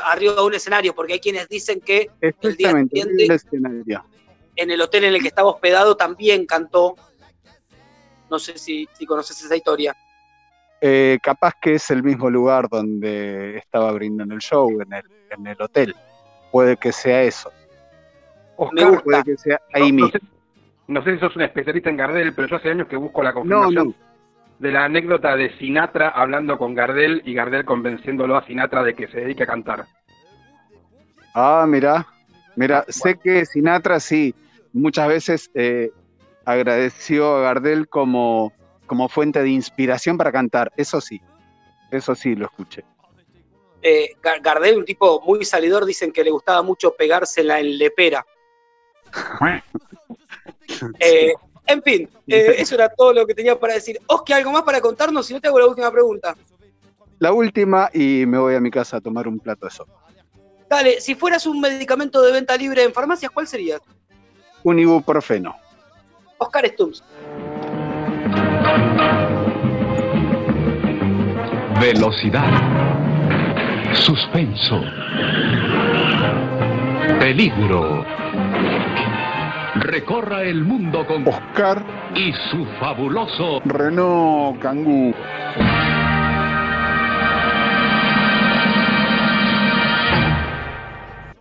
Arriba de un escenario, porque hay quienes dicen que el día Exactamente, siguiente, el escenario. en el hotel en el que estaba hospedado, también cantó. No sé si, si conoces esa historia. Eh, capaz que es el mismo lugar donde estaba brindando el show, en el, en el hotel. Puede que sea eso. Oscar, Puede que sea ahí no, mismo. sé, no sé si sos un especialista en Gardel, pero yo hace años que busco la No, confirmación no. De la anécdota de Sinatra hablando con Gardel y Gardel convenciéndolo a Sinatra de que se dedique a cantar. Ah, mira, mira, sé que Sinatra sí, muchas veces eh, agradeció a Gardel como, como fuente de inspiración para cantar, eso sí, eso sí lo escuché. Eh, Gar- Gardel, un tipo muy salidor, dicen que le gustaba mucho pegársela en lepera. Eh, en fin, eh, eso era todo lo que tenía para decir. Oski, ¿algo más para contarnos? Si no, te hago la última pregunta. La última y me voy a mi casa a tomar un plato de sopa. Dale, si fueras un medicamento de venta libre en farmacias, ¿cuál sería? Un ibuprofeno. Oscar Stumps. Velocidad. Suspenso. Peligro. Recorra el mundo con Oscar y su fabuloso Renault Kangoo.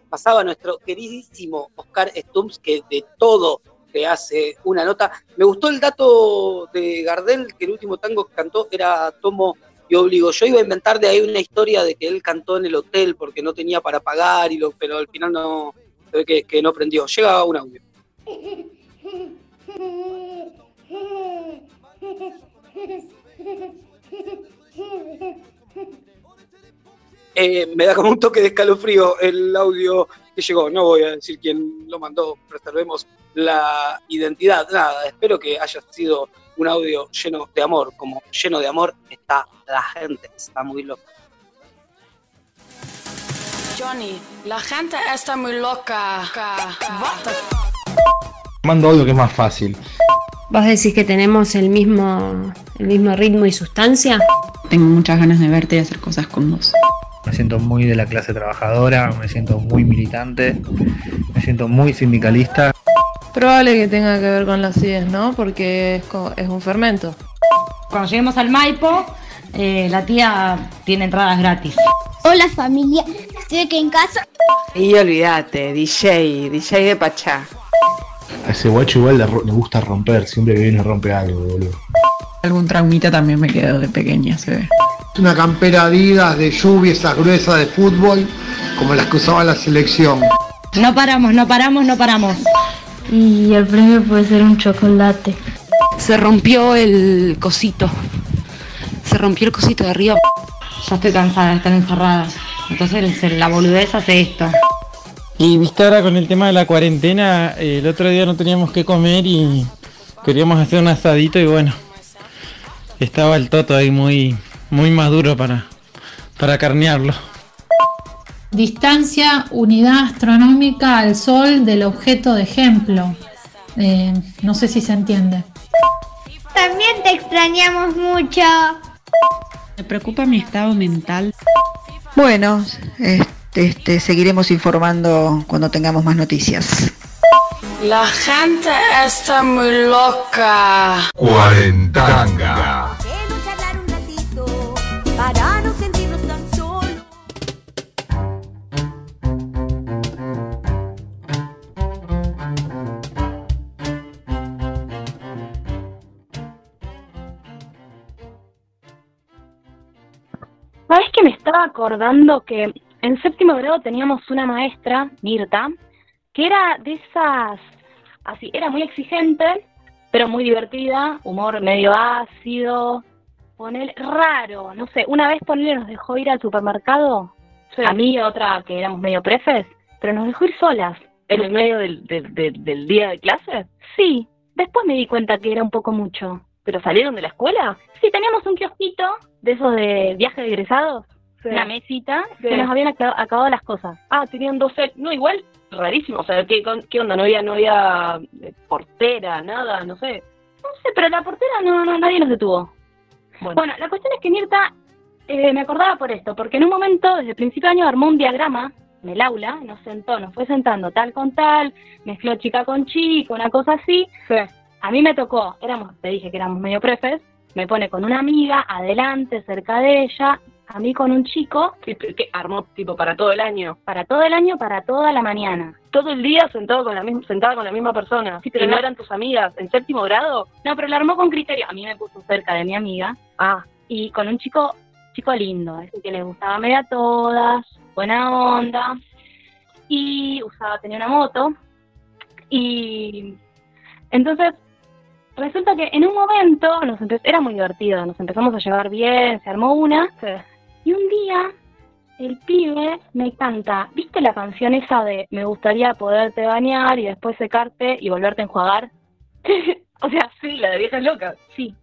pasaba nuestro queridísimo Oscar Stumps, que de todo te hace una nota. Me gustó el dato de Gardel, que el último tango que cantó era Tomo y Obligo. Yo iba a inventar de ahí una historia de que él cantó en el hotel porque no tenía para pagar, y lo, pero al final no, se ve que, que no prendió. Llega un audio. Eh, me da como un toque de escalofrío el audio que llegó. No voy a decir quién lo mandó, preservemos la identidad. Nada, espero que haya sido un audio lleno de amor. Como lleno de amor está la gente, está muy loca. Johnny, la gente está muy loca. What Mando audio que es más fácil. ¿Vos decís que tenemos el mismo, el mismo ritmo y sustancia? Tengo muchas ganas de verte y hacer cosas con vos. Me siento muy de la clase trabajadora, me siento muy militante, me siento muy sindicalista. Probable que tenga que ver con las IES, ¿no? Porque es un fermento. Cuando lleguemos al Maipo, eh, la tía tiene entradas gratis. Hola familia, estoy aquí en casa. Y olvídate, DJ, DJ de Pachá. A ese guacho igual le, gusta romper, siempre que viene rompe algo, boludo. Algún traumita también me quedó de pequeña, se ve. Una campera Adidas de lluvia, esas gruesas de fútbol, como las que usaba la selección. No paramos, no paramos, no paramos. Y el premio puede ser un chocolate. Se rompió el cosito. Se rompió el cosito de arriba. Ya estoy cansada de estar encerrada. Entonces la boludez hace esto. Y viste ahora con el tema de la cuarentena, eh, el otro día no teníamos que comer y queríamos hacer un asadito y bueno, estaba el toto ahí muy, muy maduro para, para carnearlo. Distancia, unidad astronómica al Sol del objeto de ejemplo. Eh, no sé si se entiende. También te extrañamos mucho. Me preocupa mi estado mental. Bueno, este, este, seguiremos informando cuando tengamos más noticias. La gente está muy loca. Cuarentanga. Para no sentirnos tan solos. ¿Sabes que me estaba acordando que en séptimo grado teníamos una maestra, Mirta, que era de esas, así, era muy exigente, pero muy divertida, humor medio ácido, poner raro, no sé, una vez ponerle nos dejó ir al supermercado, a mí y a otra que éramos medio prefes, pero nos dejó ir solas. ¿En el medio del, del, del- del día de clase? Sí, después me di cuenta que era un poco mucho. ¿Pero salieron de la escuela? Sí, teníamos un kiosquito de esos de viaje de egresados, Sí. una mesita, Sí. que nos habían acab- acabado las cosas. Ah, tenían 12. No, igual, rarísimo. O sea, ¿qué, con- qué onda? ¿No había, no había eh, portera, nada? No sé. No sé, pero la portera no, no nadie nos detuvo. Bueno, la cuestión es que Mirta eh, me acordaba por esto, porque en un momento, desde el principio de año, armó un diagrama en el aula, nos sentó, nos fue sentando tal con tal, mezcló chica con chico, una cosa así. A mí me tocó, éramos, te dije que éramos medio prefes, me pone con una amiga adelante, cerca de ella, a mí con un chico. ¿Qué armó tipo para todo el año? Para todo el año, para toda la mañana. Todo el día sentado con la misma, sentada con la misma persona. Sí, pero ¿Y no eran tus amigas? ¿En séptimo grado? No, pero la armó con criterio. A mí me puso cerca de mi amiga. Ah. Y con un chico, chico lindo, ese que le gustaba media a todas, buena onda. Y usaba, tenía una moto. Y entonces, resulta que en un momento, nos era muy divertido, nos empezamos a llevar bien, se armó una. Y un día, el pibe me canta, ¿viste la canción esa de Me gustaría poderte bañar y después secarte y volverte a enjuagar? O sea, sí, la de viejas locas. Sí.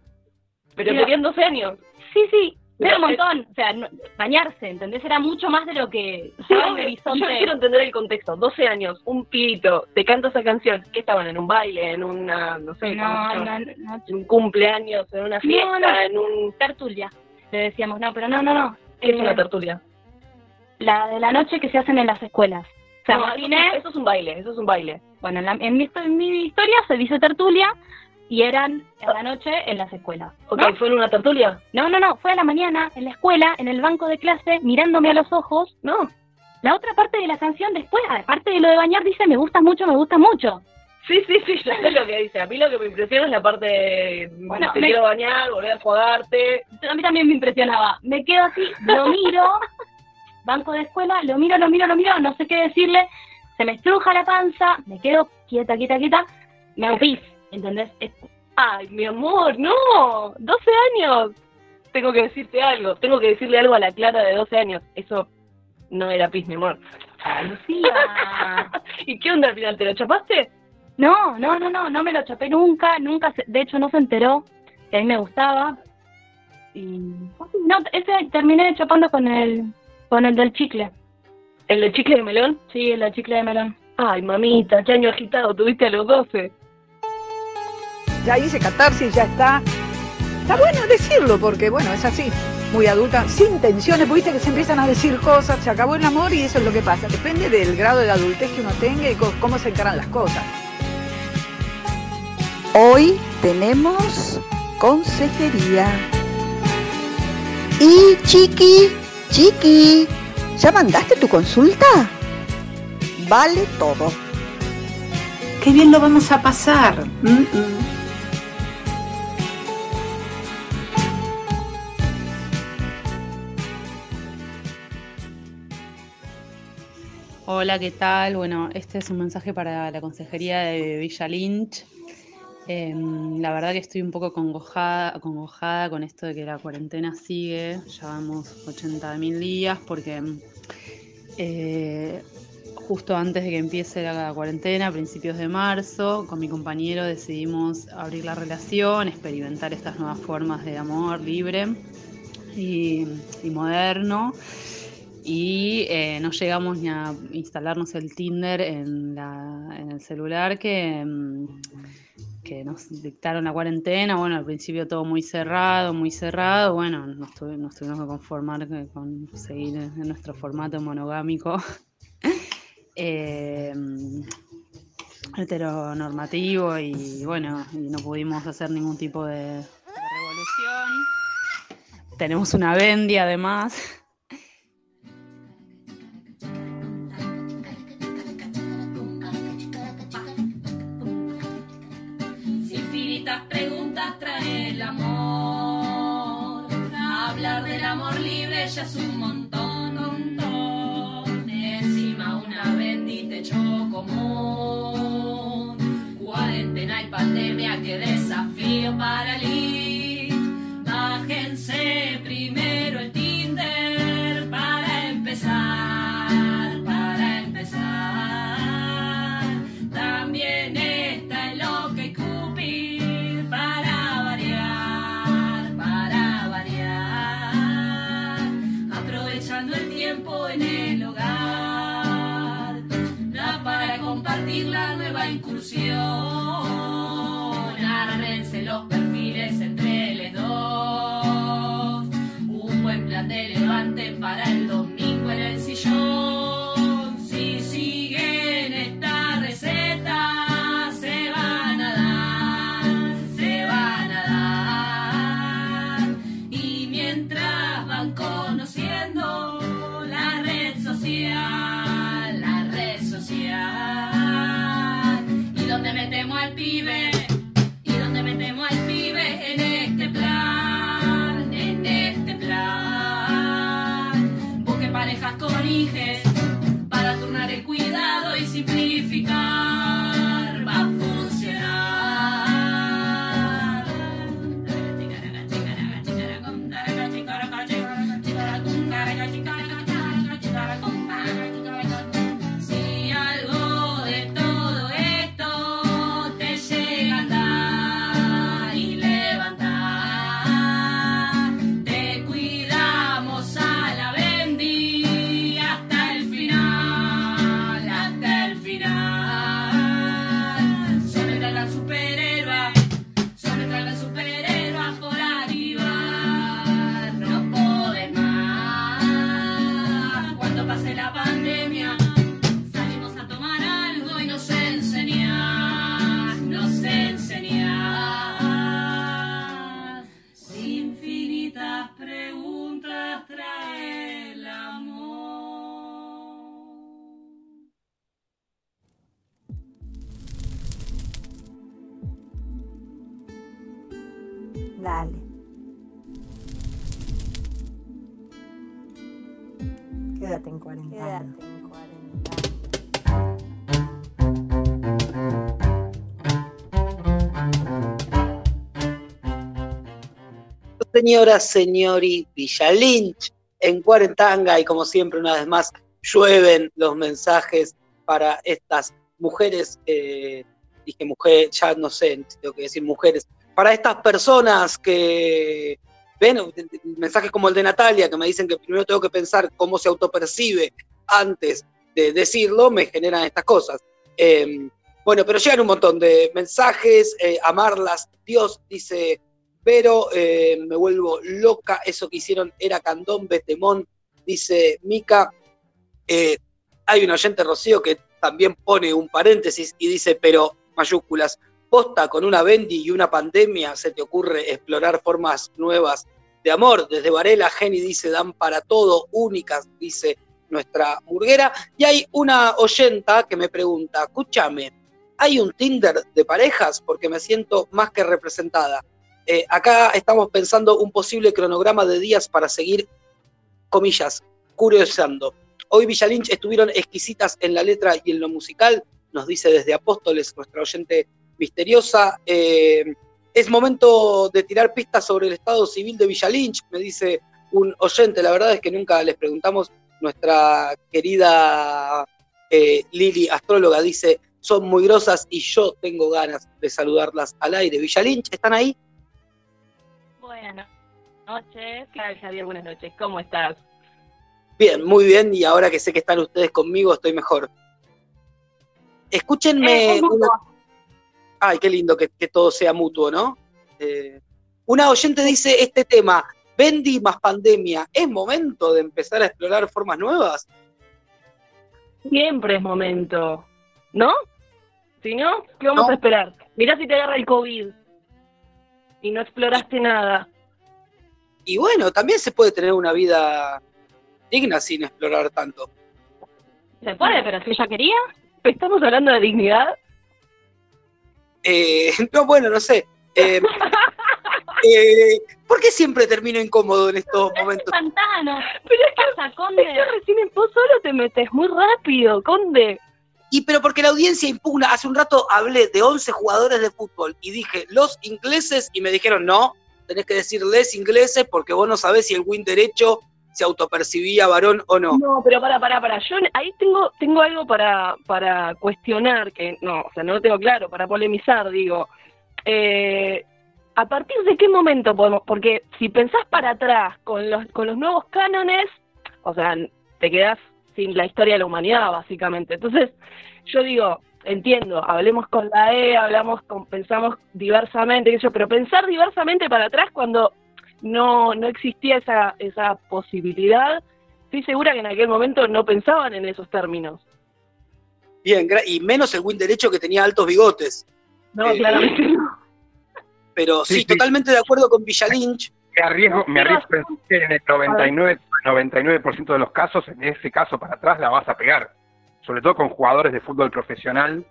Pero Mira. tenían 12 años. Sí, sí, era un eh, montón. O sea, no- bañarse, ¿entendés? Era mucho más de lo que Sí, horizonte. Yo quiero entender el contexto. 12 años, un pibito, te canta esa canción. ¿Qué estaban? ¿En un baile? ¿En una, no sé, No, no, no. en un cumpleaños? ¿En una fiesta? ¿En un...? Tertulia. Le decíamos, no, pero no, no, no. ¿Qué es una tertulia? La de la noche que se hacen en las escuelas. O sea, No, eso, es un baile, eso es un baile. Bueno, en, la- en mi, en mi historia se dice tertulia y eran en la noche en las escuelas. Ok, ¿no? ¿fue en una tertulia? No, no, no, fue a la mañana en la escuela, en el banco de clase, mirándome a los ojos. No. La otra parte de la canción después, aparte de lo de bañar, dice me gusta mucho, me gusta mucho. Sí, sí, sí, ya sé lo que dice. A mí lo que me impresiona es la parte de Bueno, te me- quiero bañar, volver a jugarte. A mí también me impresionaba. Me quedo así, lo miro, banco de escuela, lo miro, lo miro, lo miro, no sé qué decirle, se me estruja la panza, me quedo quieta, quieta, quieta, me hago pis, ¿entendés? Es- Ay, mi amor, no, 12 años. Tengo que decirte algo, tengo que decirle algo a la Clara de 12 años. Eso no era pis, mi amor. Lucía. ¿Y qué onda al final? ¿Te lo chapaste? No, no, no, no, no me lo chapé nunca, nunca, se- de hecho no se enteró que a mí me gustaba. Y no, ese terminé chapando con el, con el del chicle. ¿El de chicle de melón? Sí, el del chicle de melón. Ay, mamita, qué año agitado tuviste a los 12. Ya hice catarsis, ya está. Está bueno decirlo porque, bueno, es así. Muy adulta, sin tensiones, viste que se empiezan a decir cosas, se acabó el amor y eso es lo que pasa. Depende del grado de adultez que uno tenga y co- cómo se encaran las cosas. Hoy tenemos consejería. Y Chiqui, Chiqui, ¿ya mandaste tu consulta? Vale todo. Qué bien lo vamos a pasar. Mm, mm. Hola, ¿qué tal? Bueno, este es un mensaje para la consejería de Villa Lynch. Em, la verdad que estoy un poco congojada, acongojada con esto de que la cuarentena sigue. Ya vamos 80.000 días porque eh, justo antes de que empiece la cuarentena, a principios de marzo, con mi compañero decidimos abrir la relación, experimentar estas nuevas formas de amor libre y, moderno. Y eh, no llegamos ni a instalarnos el Tinder en, en el celular que, mm, que nos dictaron la cuarentena. Bueno, al principio todo muy cerrado, muy cerrado. Bueno, nos, tuvi- nos tuvimos que conformar con seguir en nuestro formato monogámico. eh, heteronormativo y bueno, y no pudimos hacer ningún tipo de, de revolución. Tenemos una bendy además. Amor libre Dale. Quédate en cuarentena. Señora, señori Villa Lynch en Cuarentanga y como siempre una vez más llueven los mensajes para estas mujeres, eh, dije mujer, ya no sé, tengo que decir mujeres, para estas personas que ven mensajes como el de Natalia, que me dicen que primero tengo que pensar cómo se autopercibe antes de decirlo, me generan estas cosas. Eh, bueno, pero llegan un montón de mensajes, eh, amarlas, Dios dice, pero eh, me vuelvo loca, eso que hicieron era candombe, temón, dice Mica. Eh, hay un oyente Rocío que también pone un paréntesis y dice, pero mayúsculas, con una Bendy y una pandemia, se te ocurre explorar formas nuevas de amor. Desde Varela, Geni dice, dan para todo, únicas, dice nuestra murguera. Y hay una oyenta que me pregunta, escúchame, ¿hay un Tinder de parejas? Porque me siento más que representada. Eh, acá estamos pensando un posible cronograma de días para seguir, comillas, curioseando. Hoy Villalinch estuvieron exquisitas en la letra y en lo musical, nos dice desde Apóstoles, nuestra oyente misteriosa. Eh, es momento de tirar pistas sobre el estado civil de Villalinch, me dice un oyente. La verdad es que nunca les preguntamos. Nuestra querida eh, Lili, astróloga, dice, son muy grosas y yo tengo ganas de saludarlas al aire. Villalinch, ¿están ahí? Buenas noches, claro, Javier, buenas noches. ¿Cómo estás? Bien, muy bien, y ahora que sé que están ustedes conmigo, estoy mejor. Escúchenme. Eh, es mutuo. una- Ay, qué lindo que, que todo sea mutuo, ¿no? Eh, una oyente dice este tema, Bendy más pandemia, ¿es momento de empezar a explorar formas nuevas? Siempre es momento, ¿no? Si no, ¿qué vamos No. a esperar? Mirá si te agarra el COVID y no exploraste nada. Y bueno, también se puede tener una vida digna sin explorar tanto. Se puede, pero si ella quería. ¿Estamos hablando de dignidad? Eh, no, bueno, no sé. Eh, eh, ¿Por qué siempre termino incómodo en estos momentos? Pantano. Pero es que pasa, Conde? Es que recién en vos solo te metes muy rápido, Conde. Y pero porque la audiencia impugna, hace un rato hablé de 11 jugadores de fútbol y dije los ingleses y me dijeron no, tenés que decir les ingleses porque vos no sabés si el win derecho se autopercibía varón o no. No, pero para, para, para. Yo ahí tengo, tengo algo para, para cuestionar, que no, o sea, no lo tengo claro, para polemizar, digo. Eh, ¿A partir de qué momento podemos? Porque si pensás para atrás con los, con los nuevos cánones, o sea, te quedás sin la historia de la humanidad, básicamente. Entonces, yo digo, entiendo, hablemos con la E, hablamos con, pensamos diversamente, pero pensar diversamente para atrás cuando no, no existía esa, esa posibilidad, estoy segura que en aquel momento no pensaban en esos términos. Bien, y menos el win derecho que tenía altos bigotes. No, Eh, claramente no. Pero sí, Sí, sí. totalmente de acuerdo con Villalinch. Me arriesgo, me arriesgo que en el 99, 99% de los casos, en ese caso para atrás la vas a pegar. Sobre todo con jugadores de fútbol profesional.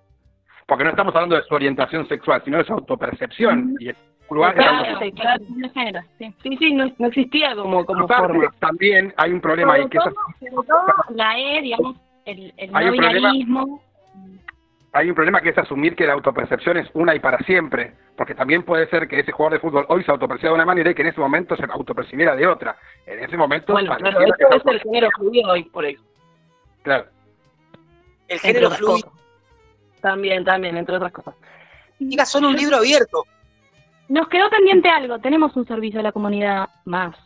Porque no estamos hablando de su orientación sexual, sino de su autopercepción. Y el lugar Claro, sí, claro, sí. Sí, sí, no, no existía como, como Aparte, forma. también hay un problema ahí, que es todo, sobre todo la E, digamos, el, el Hay no un problema- binarismo. hay un problema que es asumir que la autopercepción es una y para siempre, porque también puede ser que ese jugador de fútbol hoy se autoperciba de una manera y que en ese momento se autopercibiera de otra. En ese momento, Bueno, claro, pareciera que es el género fluido hoy, por eso. Claro. El género fluido. También, también, entre otras cosas. Diga, son un libro abierto. Nos quedó pendiente algo, tenemos un servicio a la comunidad más.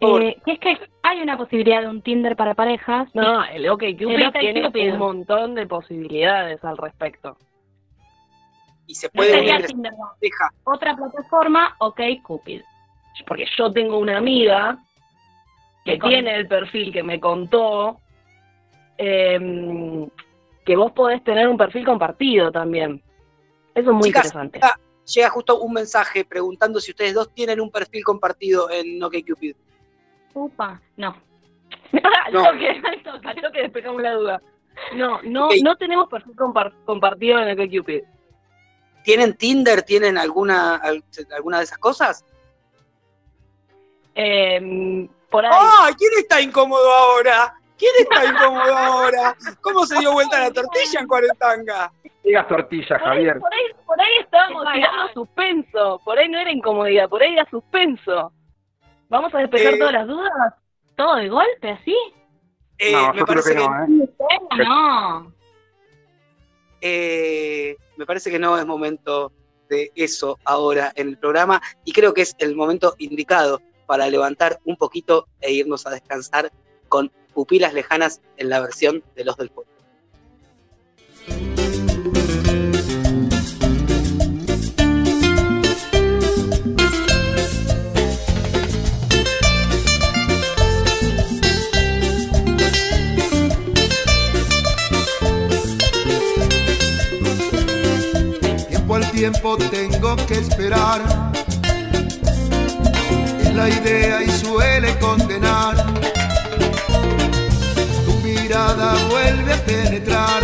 Por- Eh, que es que hay una posibilidad de un Tinder para parejas. No, el OK Cupid El OK tiene Cupid. un montón de posibilidades al respecto. Y se puede sería unir Tinder, no. deja. Otra plataforma, OK Cupid. Porque yo tengo una amiga que tiene el perfil que me contó, em, que vos podés tener un perfil compartido también. Eso es muy Chicas, interesante. Llega justo un mensaje preguntando si ustedes dos tienen un perfil compartido en OkCupid. Upa, no. No. al toque despejamos la duda. No, no, no tenemos perfil compar- compartido en el Cupid. ¿Tienen Tinder? ¿Tienen alguna, al- alguna de esas cosas? Eh, por ahí. ¡Ay! ¿Quién está incómodo ahora? ¿Quién está incómodo ahora? ¿Cómo se dio vuelta la tortilla en Cuarentanga? Digas tortilla, Por ahí, Javier. por ahí, por ahí estábamos tirando suspenso. Por ahí no era incomodidad, por ahí era suspenso. ¿Vamos a despejar Eh, todas las dudas? ¿Todo de golpe así? Eh, No, me yo creo parece que no, ¿eh? No. eh, me parece que no es momento de eso ahora en el programa y creo que es el momento indicado para levantar un poquito e irnos a descansar con pupilas lejanas en la versión de los del pueblo. Tiempo tengo que esperar. Es la idea y suele condenar. Tu mirada vuelve a penetrar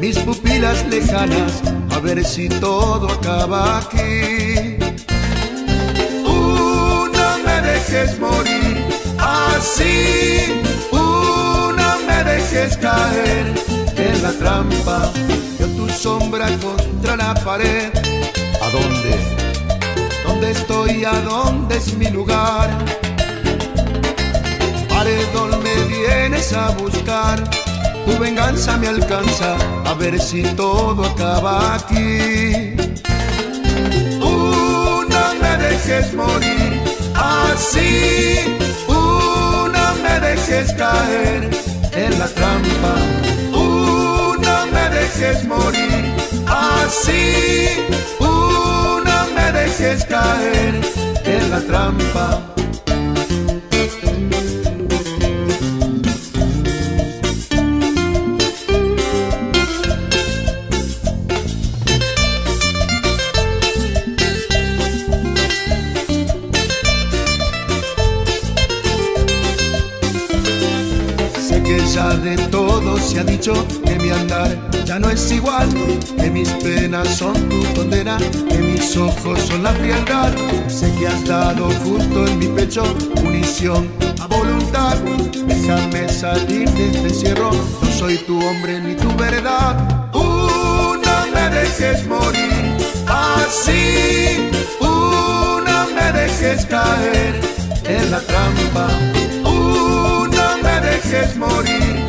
mis pupilas lejanas. A ver si todo acaba aquí. Uh, no me dejes morir así. Uh, no me dejes caer en la trampa. Tu sombra contra la pared. ¿A dónde? ¿Dónde estoy? ¿A dónde es mi lugar? Paredón me vienes a buscar. Tu venganza me alcanza. A ver si todo acaba aquí. Uh, no me dejes morir así. Uh, no me dejes caer en la trampa. Dejes morir así. No me dejes caer en la trampa. Todo se ha dicho que mi andar ya no es igual, que mis penas son tu condena, que mis ojos son la frialdad. Sé que has dado justo en mi pecho munición a voluntad. Déjame salir de este encierro, no soy tu hombre ni tu verdad. No me dejes morir así, no me dejes caer en la trampa. No me dejes morir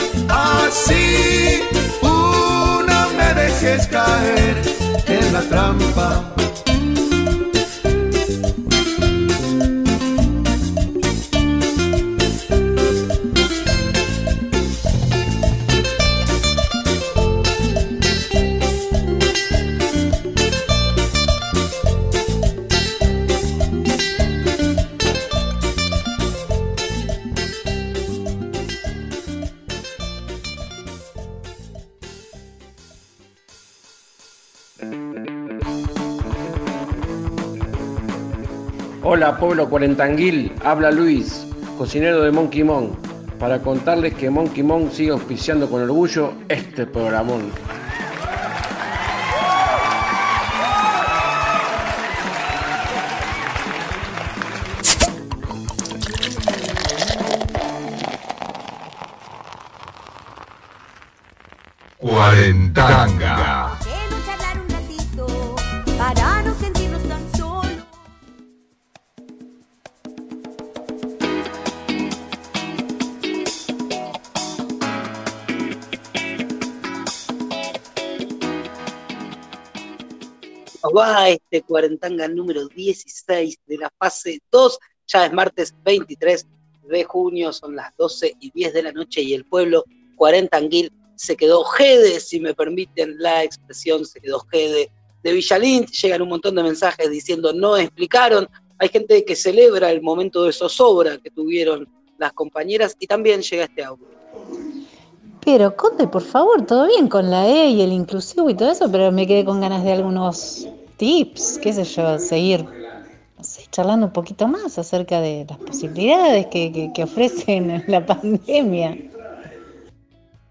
así. No me dejes caer en la trampa. Pueblo cuarentanguil, habla Luis, cocinero de Monkey Mon, para contarles que Monkey Mon sigue auspiciando con orgullo este programón. Cuarentanga. Va este Cuarentanga número 16 de la fase 2. Ya es martes 23 de junio, son las 12 y 10 de la noche y el pueblo Cuarentanguil se quedó jede, si me permiten la expresión, se quedó jede. De Villalín llegan un montón de mensajes diciendo no explicaron. Hay gente que celebra el momento de zozobra que tuvieron las compañeras y también llega este audio. Pero, Conde, por favor, todo bien con la E y el inclusivo y todo eso, pero me quedé con ganas de algunos tips, qué sé yo, seguir charlando un poquito más acerca de las posibilidades que, que, que ofrecen la pandemia.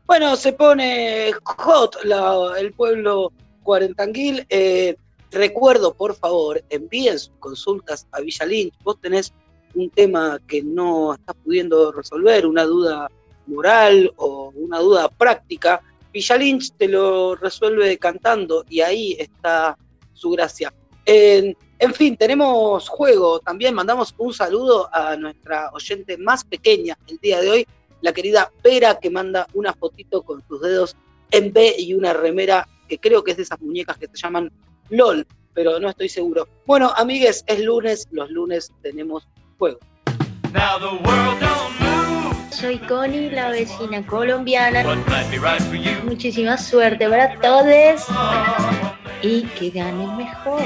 Bueno, se pone hot la- el pueblo cuarentanguil. Eh, recuerdo, por favor, envíen sus consultas a Villa Lynch. Vos tenés un tema que no estás pudiendo resolver, una duda moral o una duda práctica, Villa Lynch te lo resuelve cantando y ahí está su gracia. En, en fin, tenemos juego. También mandamos un saludo a nuestra oyente más pequeña el día de hoy, la querida Pera, que manda una fotito con sus dedos en B y una remera que creo que es de esas muñecas que se llaman LOL, pero no estoy seguro. Bueno, amigues, es lunes, los lunes tenemos juego. Soy Connie, la vecina colombiana. Muchísima suerte para todos y que gane el mejor.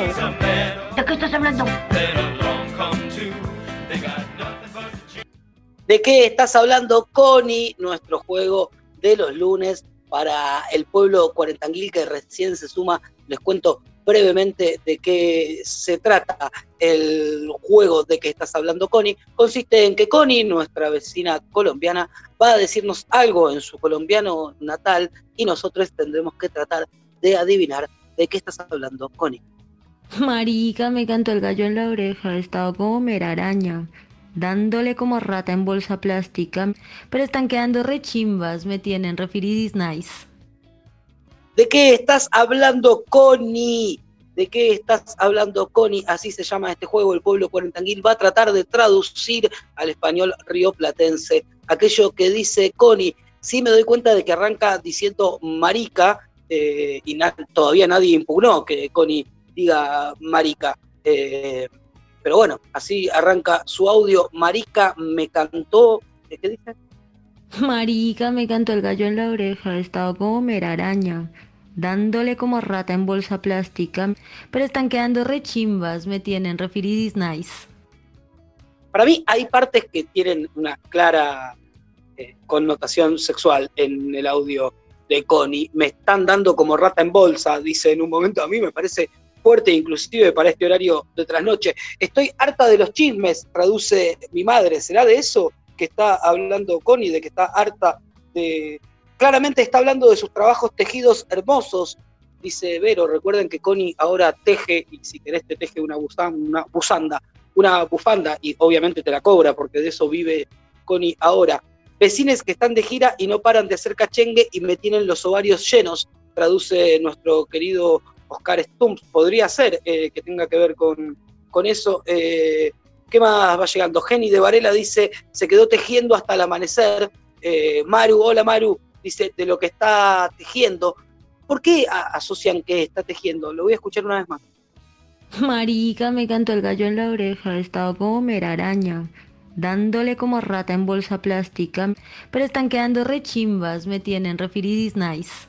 ¿De qué estás hablando? ¿De qué estás hablando, Connie? Nuestro juego de los lunes para el pueblo cuarentanguil que recién se suma. Les cuento brevemente de qué se trata el juego de que estás hablando, Connie. Consiste en que Connie, nuestra vecina colombiana, va a decirnos algo en su colombiano natal y nosotros tendremos que tratar de adivinar de qué estás hablando, Connie. Marica, me cantó el gallo en la oreja, estaba como mera araña, dándole como rata en bolsa plástica, pero están quedando rechimbas, me tienen refiridis nice. ¿De qué estás hablando, Connie? ¿De qué estás hablando, Connie? Así se llama este juego. El pueblo cuarentanguil va a tratar de traducir al español rioplatense aquello que dice Connie. Sí me doy cuenta de que arranca diciendo marica eh, y todavía nadie impugnó que Connie diga marica. Eh, pero bueno, así arranca su audio. Marica me cantó. ¿Qué dice? Marica, me cantó el gallo en la oreja, estaba como mera araña, dándole como rata en bolsa plástica, pero están quedando rechimbas, me tienen refiridis nice. Para mí hay partes que tienen una clara eh, connotación sexual en el audio de Connie. Me están dando como rata en bolsa, dice en un momento. A mí me parece fuerte inclusive para este horario de trasnoche. Estoy harta de los chismes, traduce mi madre. ¿Será de eso? que está hablando Connie, de que está harta de... Claramente está hablando de sus trabajos tejidos hermosos, dice Vero. Recuerden que Connie ahora teje, y si querés te teje una, una buzanda, una bufanda, y obviamente te la cobra, porque de eso vive Connie ahora. Vecines que están de gira y no paran de hacer cachengue y me tienen los ovarios llenos, traduce nuestro querido Oscar Stumps. Podría ser eh, que tenga que ver con, con eso. Eh, ¿Qué más va llegando? Jenny de Varela dice, se quedó tejiendo hasta el amanecer. Eh, Maru, hola Maru, dice, de lo que está tejiendo. ¿Por qué asocian que está tejiendo? Lo voy a escuchar una vez más. Marica, me cantó el gallo en la oreja, estaba como mera araña, dándole como rata en bolsa plástica, pero están quedando rechimbas, me tienen refiridis nice.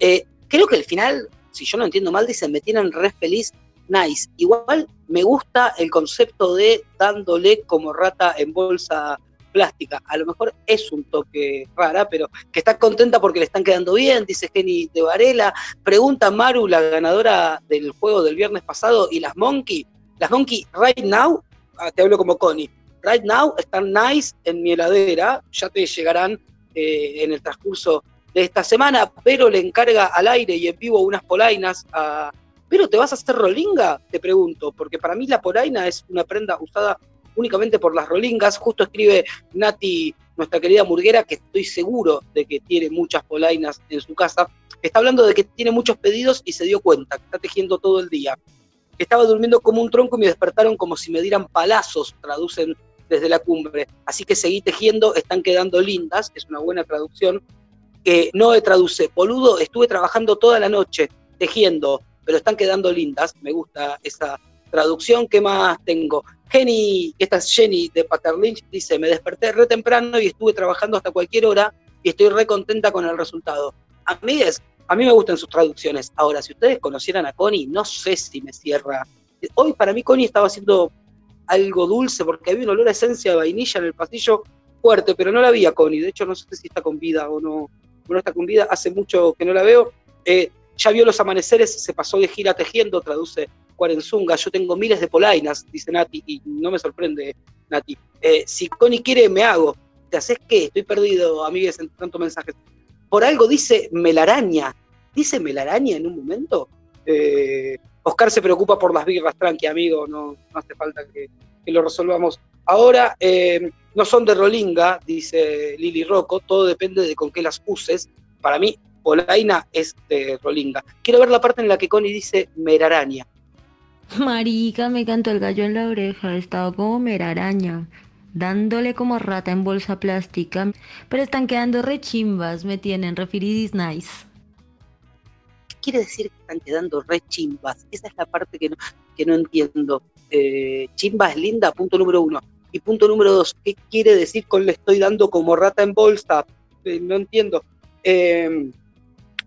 Eh, creo que al final, si yo no entiendo mal, dicen, me tienen re feliz nice. Igual me gusta el concepto de dándole como rata en bolsa plástica. A lo mejor es un toque rara, pero que está contenta porque le están quedando bien, dice Jenny de Varela. Pregunta Maru, la ganadora del juego del viernes pasado, ¿y las Monkey? Las Monkey, right now, te hablo como Connie, right now están nice en mi heladera, ya te llegarán eh, en el transcurso de esta semana, pero le encarga al aire y en vivo unas polainas a pero ¿te vas a hacer rolinga? Te pregunto, porque para mí la polaina es una prenda usada únicamente por las rolingas. Justo escribe Nati, nuestra querida murguera, que estoy seguro de que tiene muchas polainas en su casa. Está hablando de que tiene muchos pedidos y se dio cuenta, que está tejiendo todo el día. Estaba durmiendo como un tronco y me despertaron como si me dieran palazos, traducen desde la cumbre. Así que seguí tejiendo, están quedando lindas, es una buena traducción. Que no me traduce, boludo, estuve trabajando toda la noche tejiendo, pero están quedando lindas. Me gusta esa traducción. ¿Qué más tengo? Jenny, esta es Jenny de Paterlynch, dice, me desperté re temprano y estuve trabajando hasta cualquier hora y estoy re contenta con el resultado. Amigues, a mí me gustan sus traducciones. Ahora, si ustedes conocieran a Connie, no sé si me cierra. Hoy para mí Connie estaba haciendo algo dulce porque había un olor a esencia de vainilla en el pasillo fuerte, pero no la vi a Connie. De hecho, no sé si está con vida o no, no está con vida. Hace mucho que no la veo. Eh, ya vio los amaneceres, se pasó de gira tejiendo, traduce Cuarenzunga. Yo tengo miles de polainas, dice Nati, y no me sorprende, Nati. Eh, si Connie quiere, me hago. ¿Te haces qué? Estoy perdido, amigues, en tantos mensajes. Por algo dice melaraña. ¿Dice melaraña en un momento? Eh, Oscar se preocupa por las birras, tranqui, amigo, no, hace falta que, lo resolvamos ahora. Eh, no son de Rolinga, dice Lili Rocco, todo depende de con qué las uses. Para mí, Polaina es de Rolinga. Quiero ver la parte en la que Connie dice meraraña. Marica, me cantó el gallo en la oreja, estaba como meraraña, dándole como rata en bolsa plástica, pero están quedando rechimbas, me tienen referidis nice. ¿Qué quiere decir que están quedando re chimbas? Esa es la parte que no, que no entiendo. Eh, chimba es linda, punto número uno. Y punto número dos, ¿qué quiere decir con le estoy dando como rata en bolsa? Eh, no entiendo. Eh,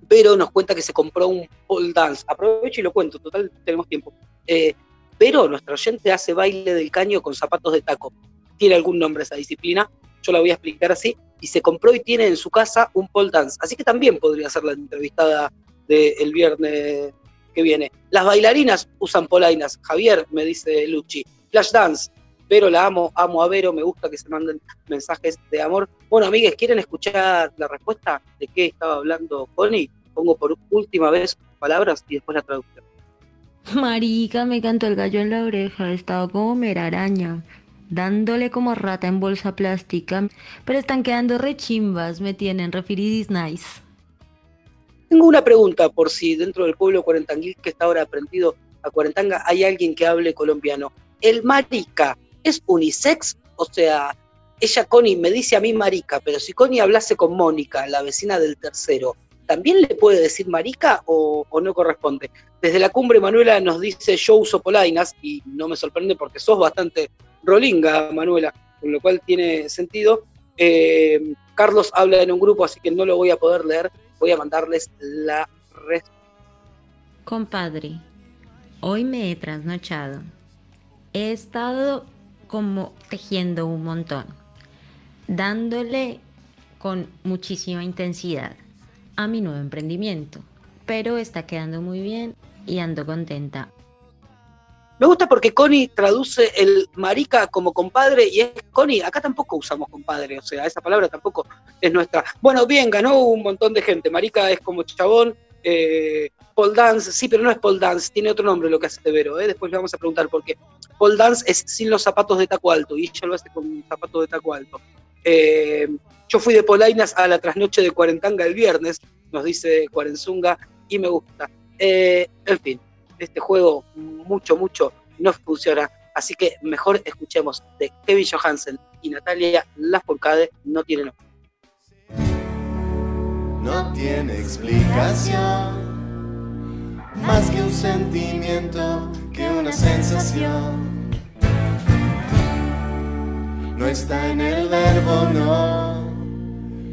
pero nos cuenta que se compró un pole dance. Aprovecho y lo cuento, total, tenemos tiempo. Eh, pero nuestro oyente hace baile del caño con zapatos de taco. Tiene algún nombre esa disciplina, yo la voy a explicar así. Y se compró y tiene en su casa un pole dance. Así que también podría ser la entrevistada del viernes que viene. Las bailarinas usan polainas. Javier, me dice Luchi. Flash dance. Pero la amo, amo a Vero, me gusta que se manden mensajes de amor. Bueno, amigues, ¿quieren escuchar la respuesta de qué estaba hablando Connie? Pongo por última vez palabras y después la traducción. Marica, me cantó el gallo en la oreja, estaba como meraraña, dándole como rata en bolsa plástica, pero están quedando rechimbas, me tienen referidis nice. Tengo una pregunta por si dentro del pueblo cuarentanguil que está ahora aprendido a Cuarentanga hay alguien que hable colombiano. ¿El marica es unisex? O sea, ella, Connie, me dice a mí marica, pero si Connie hablase con Mónica, la vecina del tercero, ¿también le puede decir marica o, o no corresponde? Desde la cumbre Manuela nos dice yo uso polainas y no me sorprende porque sos bastante rolinga, Manuela, con lo cual tiene sentido. Eh, Carlos habla en un grupo, así que no lo voy a poder leer. Voy a mandarles la respuesta. Compadre, hoy me he trasnochado. He estado como tejiendo un montón, dándole con muchísima intensidad a mi nuevo emprendimiento, pero está quedando muy bien y ando contenta. Me gusta porque Connie traduce el marica como compadre y es Connie, acá tampoco usamos compadre, o sea, esa palabra tampoco es nuestra. Bueno, bien, ganó un montón de gente. Marica es como chabón, eh, pole dance, sí, pero no es pole dance, tiene otro nombre lo que hace Vero, ¿eh? después le vamos a preguntar por qué. Pole dance es sin los zapatos de taco alto y ella lo hace con zapatos de taco alto. Eh, yo fui de Polainas a la trasnoche de Cuarentanga el viernes, nos dice Cuarenzunga, y me gusta. Eh, en fin, este juego mucho, mucho no funciona. Así que mejor escuchemos de Kevin Johansen y Natalia Lafourcade, no tiene nombre. No tiene explicación, más que un sentimiento, que una sensación. No está en el verbo, no.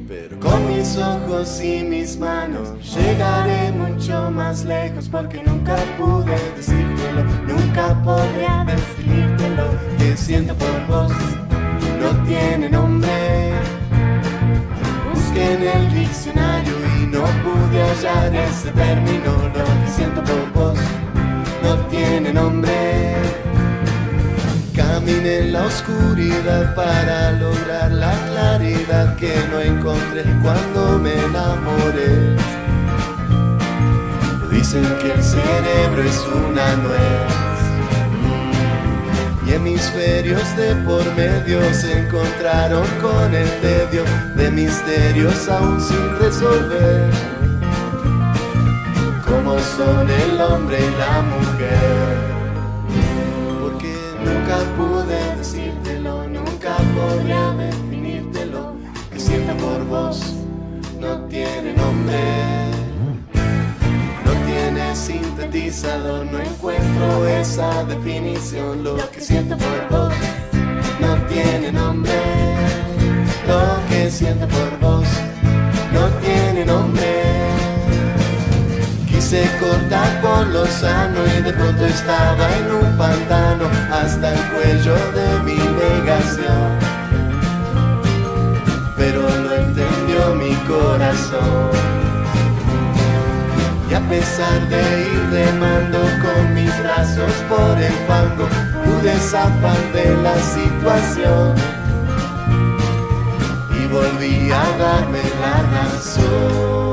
Pero con mis ojos y mis manos llegaré mucho más lejos porque nunca pude decírtelo, nunca podré describirte lo que siento por vos. No tiene nombre. Busqué en el diccionario y no pude hallar ese término. Lo que siento por vos no tiene nombre. Caminé en la oscuridad para lograr la claridad que no encontré cuando me enamoré. Dicen que el cerebro es una nuez y hemisferios de por medio se encontraron con el tedio de misterios aún sin resolver. Como son el hombre y la mujer. Nunca pude decírtelo, nunca podría definírtelo. Que siento por vos no tiene nombre. No tiene sintetizador, no encuentro esa definición. Lo que siento por vos no tiene nombre. Lo que siento por vos Quise cortar por lo sano y de pronto estaba en un pantano hasta el cuello de mi negación. Pero lo entendió mi corazón. Y a pesar de ir remando con mis brazos por el fango, pude zafar de la situación. Y volví a darme la razón.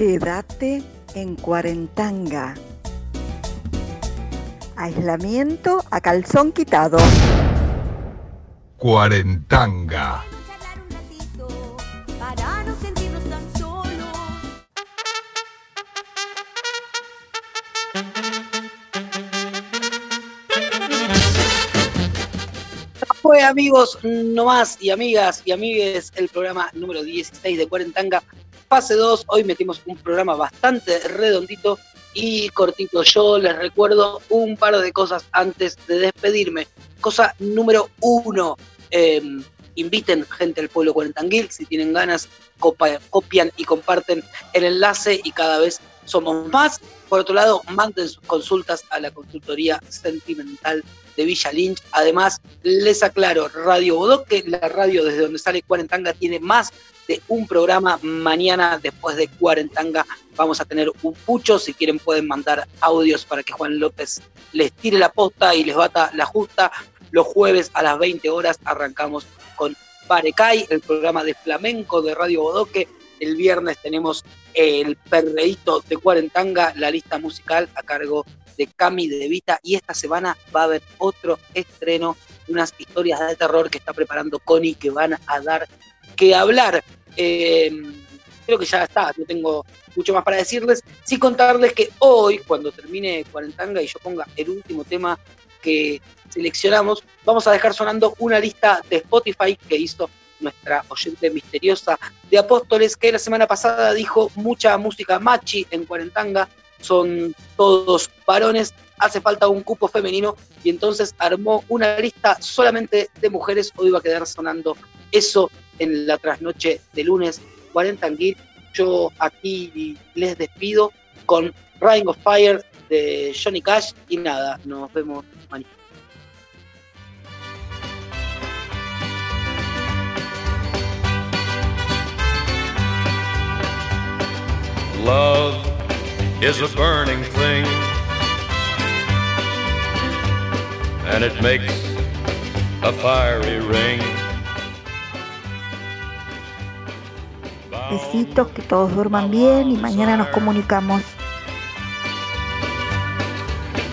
Quédate en Cuarentanga. Aislamiento a calzón quitado. Cuarentanga. Para no sentirnos tan solos. Fue amigos, no más y amigas y amigues, el programa número 16 de Cuarentanga, fase 2. Hoy metimos un programa bastante redondito y cortito. Yo les recuerdo un par de cosas antes de despedirme. Cosa número uno, eh, inviten gente al pueblo cuarentanguil, si tienen ganas, copian y comparten el enlace y cada vez somos más. Por otro lado, manden sus consultas a la consultoría sentimental de Villa Lynch. Además, les aclaro, Radio Bodoque, la radio desde donde sale Cuarentanga, tiene más de un programa. Mañana, después de Cuarentanga, vamos a tener un pucho. Si quieren, pueden mandar audios para que Juan López les tire la posta y les bata la justa. Los jueves a las 20 horas arrancamos con Parecay, el programa de flamenco de Radio Bodoque. El viernes tenemos el perreíto de Cuarentanga, la lista musical a cargo de Cami de Vita. Y esta semana va a haber otro estreno, unas historias de terror que está preparando Connie que van a dar que hablar. Eh, creo que ya está, no tengo mucho más para decirles. Sí contarles que hoy, cuando termine Cuarentanga y yo ponga el último tema que seleccionamos, vamos a dejar sonando una lista de Spotify que hizo nuestra oyente misteriosa de Apóstoles, que la semana pasada dijo mucha música machi en Cuarentanga, son todos varones, hace falta un cupo femenino y entonces armó una lista solamente de mujeres, hoy va a quedar sonando eso en la trasnoche de lunes 40 Anguil. Yo aquí les despido con Ring of Fire de Johnny Cash y nada, nos vemos mañana. Love is a burning thing, and it makes a fiery ring. Besitos, que todos duerman bien y mañana nos comunicamos.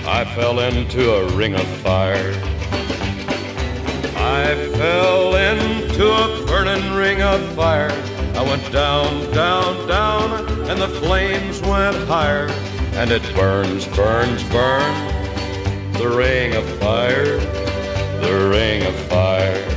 I fell into a ring of fire. I fell into a burning ring of fire. I went down, down, down, and the flames went higher. And it burns, burns, burns. The ring of fire, the ring of fire.